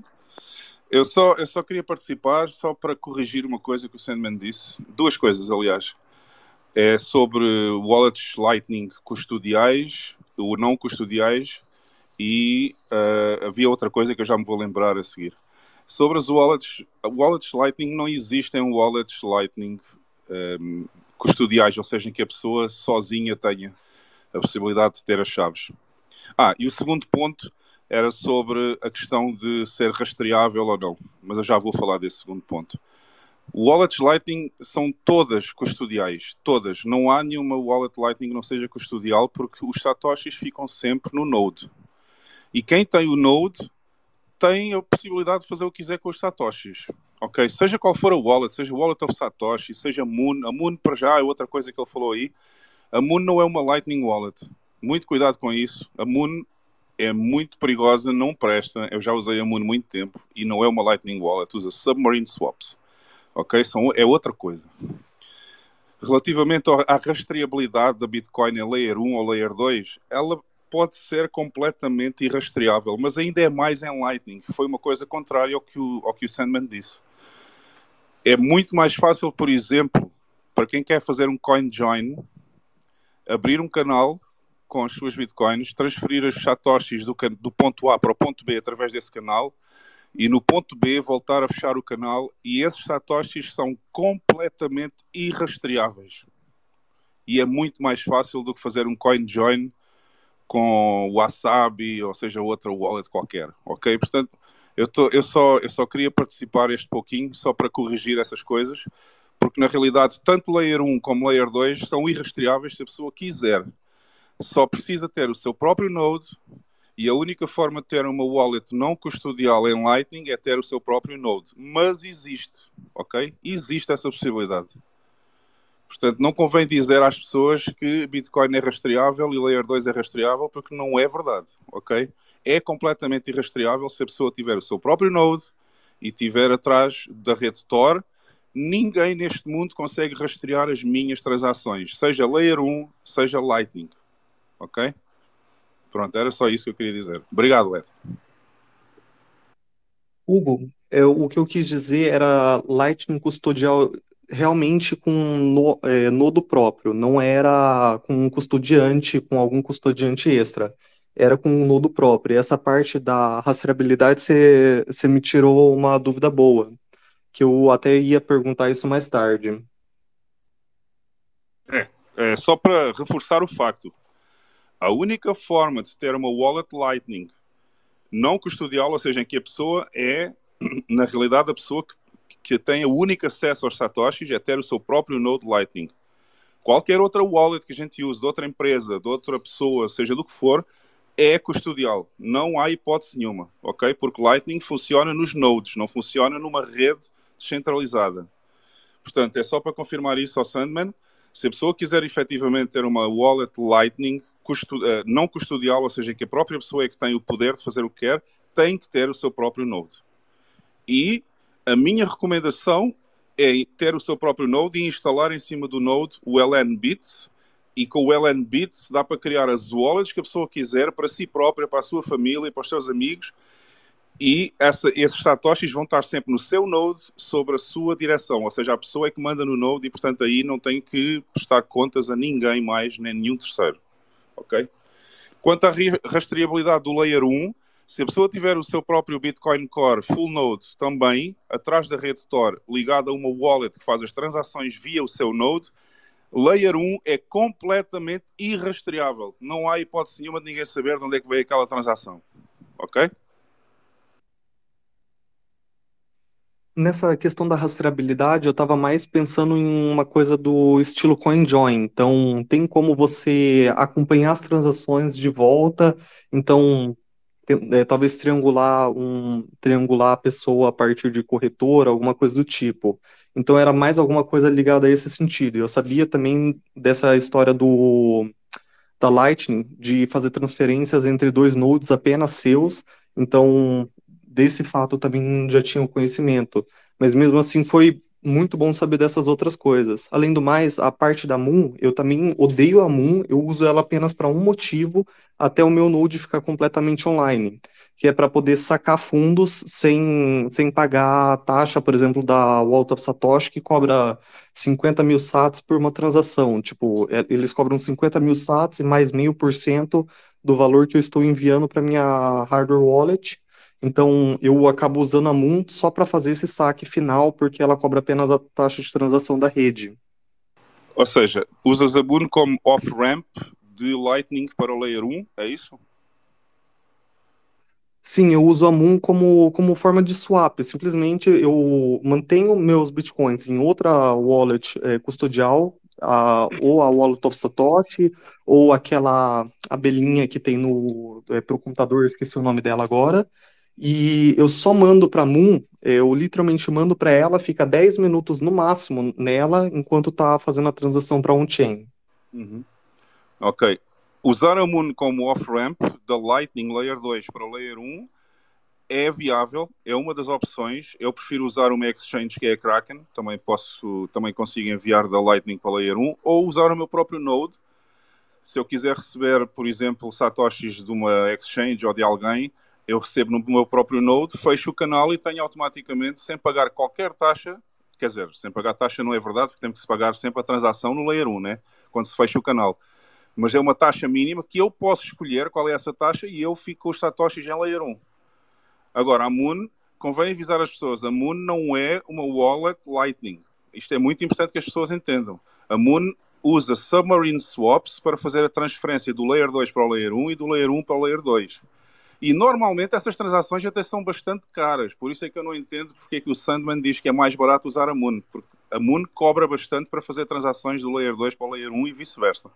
Eu só, eu só queria participar só para corrigir uma coisa que o Sandman disse. Duas coisas, aliás. É sobre wallets Lightning custodiais, ou não custodiais, e uh, havia outra coisa que eu já me vou lembrar a seguir. Sobre as wallets, wallets Lightning não existem wallets Lightning um, ehm, custodiais, ou seja, em que a pessoa sozinha tenha a possibilidade de ter as chaves. Ah, e o segundo ponto era sobre a questão de ser rastreável ou não, mas eu já vou falar desse segundo ponto. Wallets Lightning são todas custodiais, todas. Não há nenhuma wallet Lightning que não seja custodial porque os satoshis ficam sempre no Node. E quem tem o Node tem a possibilidade de fazer o que quiser com os satoshis. Ok? Seja qual for a wallet, seja o wallet of Satoshi, seja Moon, a Moon para já é outra coisa que ele falou aí. A Moon não é uma Lightning Wallet. Muito cuidado com isso. A Moon é muito perigosa, não presta. Eu já usei a Moon muito tempo e não é uma Lightning Wallet, usa Submarine Swaps. Ok? São, é outra coisa. Relativamente à rastreabilidade da Bitcoin em Layer 1 ou Layer 2, ela pode ser completamente irrastreável, mas ainda é mais em Lightning, que foi uma coisa contrária ao que o, ao que o Sandman disse. É muito mais fácil, por exemplo, para quem quer fazer um coin join, abrir um canal com as suas bitcoins, transferir as satoshis do, do ponto A para o ponto B através desse canal e no ponto B voltar a fechar o canal e esses satoshis são completamente irrastreáveis. E é muito mais fácil do que fazer um coin join com Wasabi, ou seja, outra wallet qualquer, ok? Portanto, eu, tô, eu, só, eu só queria participar este pouquinho, só para corrigir essas coisas, porque na realidade, tanto Layer 1 como Layer 2 são irrastreáveis se a pessoa quiser. Só precisa ter o seu próprio node e a única forma de ter uma wallet não custodial em Lightning é ter o seu próprio node. Mas existe, ok? Existe essa possibilidade. Portanto, não convém dizer às pessoas que Bitcoin é rastreável e Layer 2 é rastreável, porque não é verdade, ok? É completamente irrastreável se a pessoa tiver o seu próprio node e tiver atrás da rede Tor. Ninguém neste mundo consegue rastrear as minhas transações, seja Layer 1, seja Lightning, ok? Pronto, era só isso que eu queria dizer. Obrigado, Leto. Hugo, é, o que eu quis dizer era Lightning custodial realmente com no, é, nodo próprio, não era com um custodiante, com algum custodiante extra, era com um nodo próprio. E essa parte da rastreabilidade você, me tirou uma dúvida boa, que eu até ia perguntar isso mais tarde. É, é só para reforçar o facto. A única forma de ter uma wallet Lightning não custodial, ou seja, em que a pessoa é, na realidade, a pessoa que que tem o único acesso aos satoshis é ter o seu próprio node Lightning. Qualquer outra wallet que a gente use de outra empresa, de outra pessoa, seja do que for, é custodial. Não há hipótese nenhuma, ok? Porque Lightning funciona nos nodes, não funciona numa rede descentralizada. Portanto, é só para confirmar isso ao Sandman. Se a pessoa quiser efetivamente ter uma wallet Lightning custo, uh, não custodial, ou seja, que a própria pessoa é que tem o poder de fazer o que quer, tem que ter o seu próprio node. E a minha recomendação é ter o seu próprio Node e instalar em cima do Node o LNBit. E com o LNBit dá para criar as wallets que a pessoa quiser para si própria, para a sua família, para os seus amigos. E essa, esses satoshis vão estar sempre no seu Node sobre a sua direção. Ou seja, a pessoa é que manda no Node e, portanto, aí não tem que prestar contas a ninguém mais, nem nenhum terceiro. ok? Quanto à rastreabilidade do Layer 1, se a pessoa tiver o seu próprio Bitcoin Core Full Node também, atrás da rede Tor, ligada a uma wallet que faz as transações via o seu Node, Layer 1 é completamente irrastreável. Não há hipótese nenhuma de ninguém saber de onde é que veio aquela transação. Ok? Nessa questão da rastreabilidade, eu estava mais pensando em uma coisa do estilo CoinJoin. Então, tem como você acompanhar as transações de volta. Então, é, talvez triangular um triangular a pessoa a partir de corretora, alguma coisa do tipo. Então era mais alguma coisa ligada a esse sentido. Eu sabia também dessa história do da Lightning de fazer transferências entre dois nodes apenas seus. Então desse fato também já tinha o conhecimento. Mas mesmo assim foi muito bom saber dessas outras coisas. Além do mais, a parte da Moon, eu também odeio a Moon, eu uso ela apenas para um motivo, até o meu Node ficar completamente online, que é para poder sacar fundos sem, sem pagar a taxa, por exemplo, da Walt of Satoshi, que cobra 50 mil sats por uma transação. Tipo, é, eles cobram 50 mil sats e mais meio por cento do valor que eu estou enviando para minha hardware wallet, então, eu acabo usando a Moon só para fazer esse saque final, porque ela cobra apenas a taxa de transação da rede. Ou seja, usas a Moon como off-ramp de Lightning para o Layer 1, é isso? Sim, eu uso a Moon como, como forma de swap. Simplesmente eu mantenho meus bitcoins em outra wallet é, custodial, a, ou a Wallet of Satoshi, ou aquela abelhinha que tem no é, pro computador, esqueci o nome dela agora, e eu só mando para Moon, eu literalmente mando para ela, fica 10 minutos no máximo nela, enquanto tá fazendo a transação para on-chain. Uhum. Ok. Usar a Moon como off-ramp da Lightning Layer 2 para Layer 1 é viável, é uma das opções. Eu prefiro usar uma exchange que é a Kraken, também posso, também consigo enviar da Lightning para Layer 1, ou usar o meu próprio Node. Se eu quiser receber, por exemplo, satoshis de uma exchange ou de alguém, eu recebo no meu próprio Node, fecho o canal e tenho automaticamente, sem pagar qualquer taxa, quer dizer, sem pagar taxa não é verdade, porque tem que se pagar sempre a transação no Layer 1, né? quando se fecha o canal. Mas é uma taxa mínima que eu posso escolher qual é essa taxa e eu fico com os satoshis em Layer 1. Agora, a Moon, convém avisar as pessoas, a Moon não é uma wallet Lightning. Isto é muito importante que as pessoas entendam. A Moon usa Submarine Swaps para fazer a transferência do Layer 2 para o Layer 1 e do Layer 1 para o Layer 2. E normalmente essas transações até são bastante caras, por isso é que eu não entendo porque é que o Sandman diz que é mais barato usar a Moon, porque a Moon cobra bastante para fazer transações do Layer 2 para o Layer 1 e vice-versa.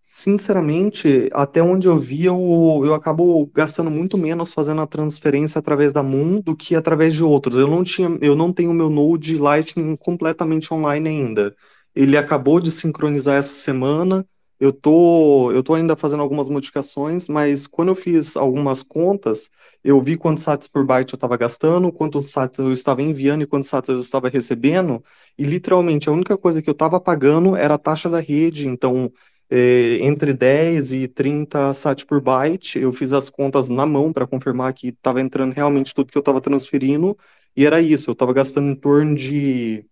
Sinceramente, até onde eu vi, eu, eu acabo gastando muito menos fazendo a transferência através da Moon do que através de outros. Eu não tinha, eu não tenho meu Node Lightning completamente online ainda. Ele acabou de sincronizar essa semana. Eu tô, eu tô ainda fazendo algumas modificações, mas quando eu fiz algumas contas, eu vi quantos sats por byte eu estava gastando, quantos sats eu estava enviando e quantos sats eu estava recebendo, e literalmente a única coisa que eu estava pagando era a taxa da rede, então é, entre 10 e 30 sats por byte, eu fiz as contas na mão para confirmar que estava entrando realmente tudo que eu estava transferindo, e era isso, eu estava gastando em torno de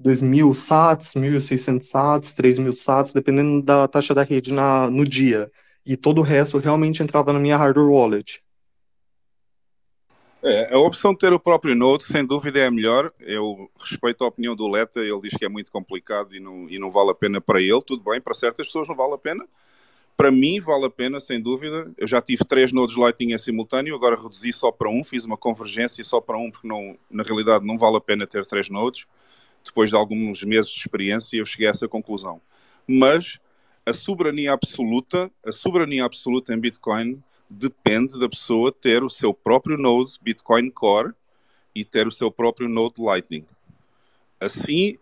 2.000 sats, 1.600 sats, 3.000 sats, dependendo da taxa da rede na, no dia. E todo o resto realmente entrava na minha hardware wallet. É, a opção de ter o próprio Node, sem dúvida, é a melhor. Eu respeito a opinião do Leta, ele diz que é muito complicado e não, e não vale a pena para ele. Tudo bem, para certas pessoas não vale a pena. Para mim, vale a pena, sem dúvida. Eu já tive três nodes Lightning em simultâneo, agora reduzi só para um, fiz uma convergência só para um, porque não, na realidade não vale a pena ter três nodes depois de alguns meses de experiência, eu cheguei a essa conclusão. Mas a soberania absoluta, a soberania absoluta em Bitcoin depende da pessoa ter o seu próprio node Bitcoin Core e ter o seu próprio node Lightning. Assim,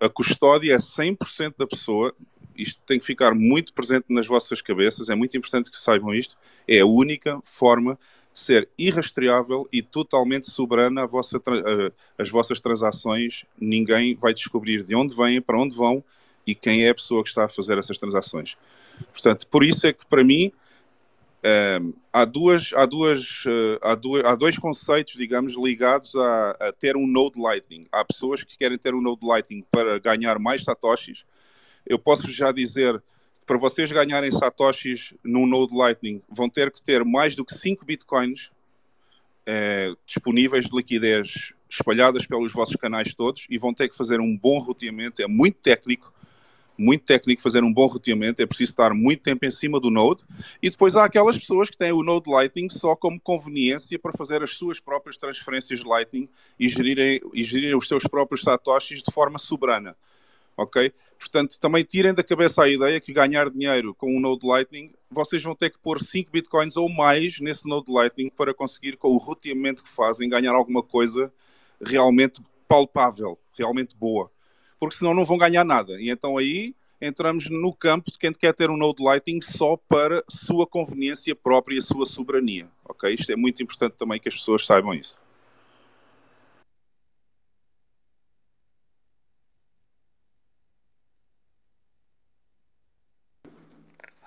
a custódia é 100% da pessoa. Isto tem que ficar muito presente nas vossas cabeças. É muito importante que saibam isto. É a única forma ser irrastreável e totalmente soberana vossa, as vossas transações. Ninguém vai descobrir de onde vêm, para onde vão e quem é a pessoa que está a fazer essas transações. Portanto, por isso é que para mim é, há, duas, há, duas, uh, há, duas, há dois conceitos, digamos, ligados a, a, ter um Node Lightning. Há pessoas que querem ter um Node Lightning para ganhar mais satoshis. eu posso já dizer para vocês ganharem satoshis no Node Lightning, vão ter que ter mais do que 5 bitcoins eh, disponíveis de liquidez espalhadas pelos vossos canais todos e vão ter que fazer um bom roteamento. É muito técnico, muito técnico fazer um bom roteamento. É preciso estar muito tempo em cima do Node. E depois há aquelas pessoas que têm o Node Lightning só como conveniência para fazer as suas próprias transferências Lightning e gerirem, e gerirem os seus próprios satoshis de forma soberana ok? Portanto, também tirem da cabeça a ideia que ganhar dinheiro com um Node Lightning, vocês vão ter que pôr 5 bitcoins ou mais nesse Node Lightning para conseguir, com o roteamento que fazem, ganhar alguma coisa realmente palpável, realmente boa. Porque senão não vão ganhar nada. E então aí entramos no campo de quem quer ter um Node Lightning só para sua conveniência própria e sua soberania, ok? Isto é muito importante também que as pessoas saibam isso.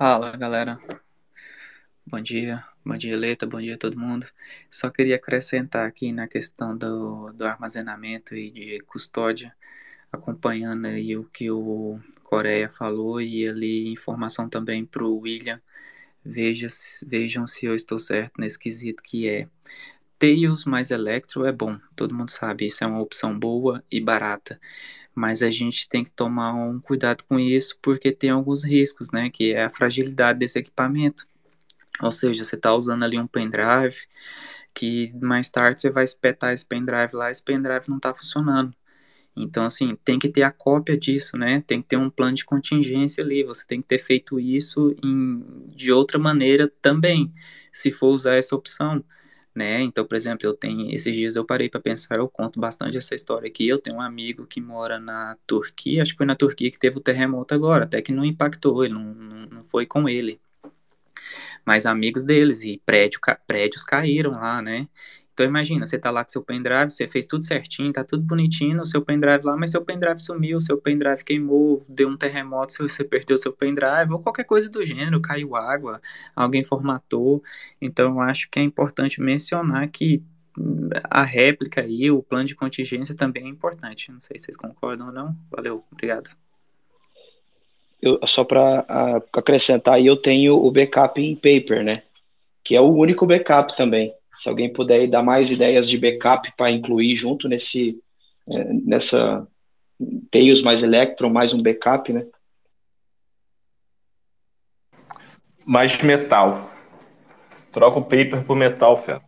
Fala, galera. Bom dia, bom dia, Leta, bom dia a todo mundo. Só queria acrescentar aqui na questão do, do armazenamento e de custódia, acompanhando aí o que o Coreia falou e ali informação também para o William. Veja, vejam se eu estou certo nesse quesito que é Tails mais Electro é bom, todo mundo sabe, isso é uma opção boa e barata mas a gente tem que tomar um cuidado com isso porque tem alguns riscos, né? Que é a fragilidade desse equipamento. Ou seja, você está usando ali um pendrive que mais tarde você vai espetar esse pendrive lá, esse pendrive não está funcionando. Então, assim, tem que ter a cópia disso, né? Tem que ter um plano de contingência ali. Você tem que ter feito isso em, de outra maneira também, se for usar essa opção né? Então, por exemplo, eu tenho esses dias eu parei para pensar, eu conto bastante essa história aqui. Eu tenho um amigo que mora na Turquia, acho que foi na Turquia que teve o terremoto agora, até que não impactou, ele não, não, não foi com ele. Mas amigos deles e prédio, prédios caíram lá, né? Então imagina, você tá lá com seu pendrive, você fez tudo certinho, tá tudo bonitinho no seu pendrive lá, mas seu pendrive sumiu, seu pendrive queimou, deu um terremoto, você perdeu seu pendrive, ou qualquer coisa do gênero, caiu água, alguém formatou. Então eu acho que é importante mencionar que hum, a réplica aí, o plano de contingência também é importante. Não sei se vocês concordam ou não. Valeu, obrigado. Eu, só para acrescentar eu tenho o backup em paper, né? Que é o único backup também. Se alguém puder dar mais ideias de backup para incluir junto nesse é, nessa Tails mais Electron, mais um backup, né? Mais metal. Troca o paper por metal, Fé.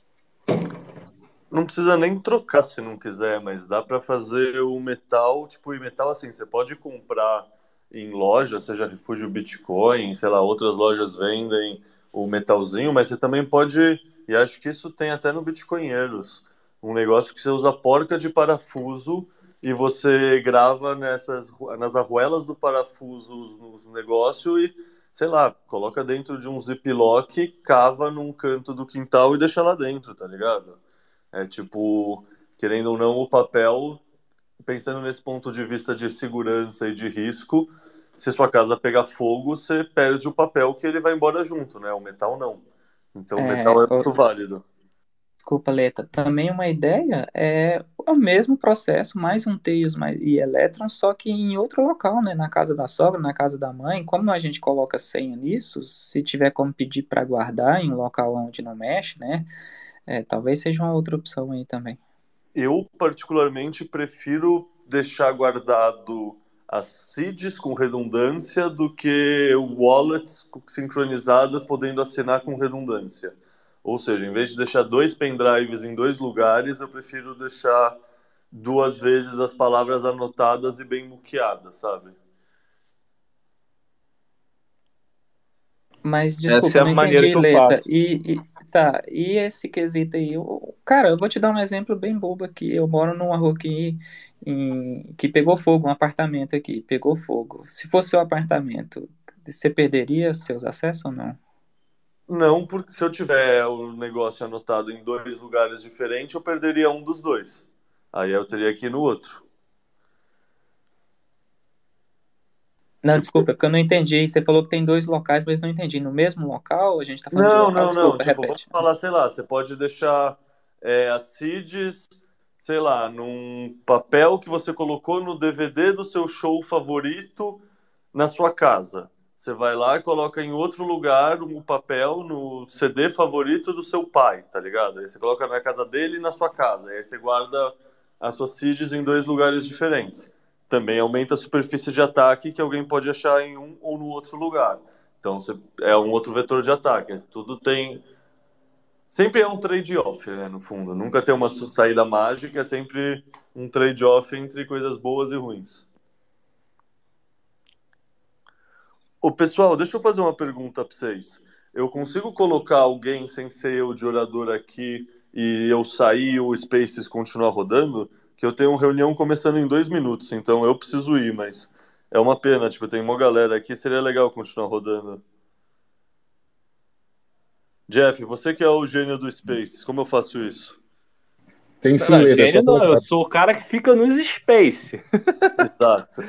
Não precisa nem trocar se não quiser, mas dá para fazer o metal, tipo, e metal assim, você pode comprar em loja, seja Refúgio Bitcoin, sei lá, outras lojas vendem o metalzinho, mas você também pode e acho que isso tem até no Bitcoinheiros. Um negócio que você usa porca de parafuso e você grava nessas nas arruelas do parafuso no negócio e, sei lá, coloca dentro de um ziplock, cava num canto do quintal e deixa lá dentro, tá ligado? É tipo, querendo ou não, o papel, pensando nesse ponto de vista de segurança e de risco, se sua casa pegar fogo, você perde o papel que ele vai embora junto, né? O metal não. Então o metal é, é muito válido. Desculpa, Leta. Também uma ideia é o mesmo processo, mais um Tails e elétron, só que em outro local, né? Na casa da sogra, na casa da mãe. Como a gente coloca senha nisso, se tiver como pedir para guardar em um local onde não mexe, né? É, talvez seja uma outra opção aí também. Eu, particularmente, prefiro deixar guardado as seeds com redundância do que wallets sincronizadas podendo assinar com redundância. Ou seja, em vez de deixar dois pendrives em dois lugares, eu prefiro deixar duas vezes as palavras anotadas e bem muqueadas, sabe? Mas desculpa, Essa é a não entendi, Leta. E, e, Tá, e esse quesito aí, eu, cara, eu vou te dar um exemplo bem bobo aqui. Eu moro numa rua aqui em, que pegou fogo, um apartamento aqui, pegou fogo. Se fosse seu apartamento, você perderia seus acessos ou não? Não, porque se eu tiver o negócio anotado em dois lugares diferentes, eu perderia um dos dois. Aí eu teria que ir no outro. Não, desculpa, porque eu não entendi. Você falou que tem dois locais, mas não entendi. No mesmo local, a gente tá falando não, de local? Não, desculpa, não, tipo, vamos falar, sei lá, você pode deixar é, as CIDs, sei lá, num papel que você colocou no DVD do seu show favorito na sua casa. Você vai lá e coloca em outro lugar um papel no CD favorito do seu pai, tá ligado? Aí você coloca na casa dele e na sua casa. Aí você guarda as suas seeds em dois lugares diferentes. Também aumenta a superfície de ataque que alguém pode achar em um ou no outro lugar. Então você, é um outro vetor de ataque. Tudo tem. Sempre é um trade-off, né, no fundo. Nunca tem uma saída mágica, é sempre um trade-off entre coisas boas e ruins. Ô, pessoal, deixa eu fazer uma pergunta para vocês. Eu consigo colocar alguém sem ser eu de orador aqui e eu sair o Spaces continuar rodando? Que eu tenho uma reunião começando em dois minutos, então eu preciso ir, mas é uma pena, tipo, tem uma galera aqui, seria legal continuar rodando. Jeff, você que é o gênio do Spaces, como eu faço isso? Tem sim, não, gênio, não, eu sou o cara que fica nos Space. Exato.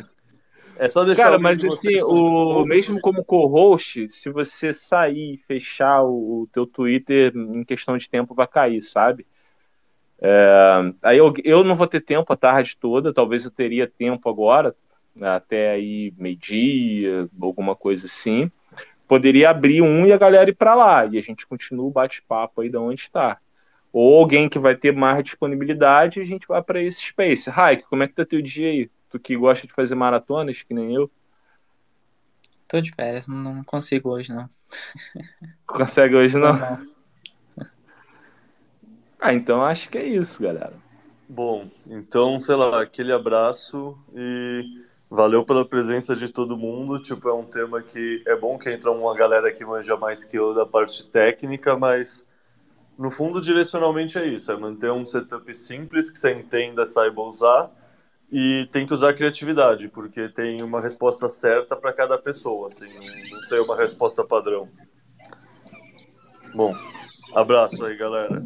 É só deixar Cara, mas assim, o, mesmo como co-host, se você sair e fechar o, o teu Twitter em questão de tempo, vai cair, sabe? É, aí eu, eu não vou ter tempo a tarde toda, talvez eu teria tempo agora, até aí meio-dia, alguma coisa assim. Poderia abrir um e a galera ir para lá, e a gente continua o bate-papo aí de onde está. Ou alguém que vai ter mais disponibilidade, a gente vai para esse space. Raik, como é que tá teu dia aí? Tu que gosta de fazer maratonas, que nem eu. Tô de férias, não consigo hoje, não. Consegue hoje, não? não. Ah, então acho que é isso, galera. Bom, então, sei lá, aquele abraço e valeu pela presença de todo mundo. Tipo, é um tema que é bom que entra uma galera que manja mais que eu da parte técnica, mas no fundo, direcionalmente é isso: é manter um setup simples que você entenda, saiba usar e tem que usar a criatividade, porque tem uma resposta certa para cada pessoa, assim, não tem uma resposta padrão. Bom, abraço aí, galera.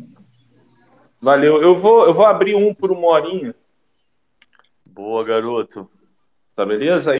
Valeu. Eu vou, eu vou abrir um por uma horinha. Boa, garoto. Tá beleza?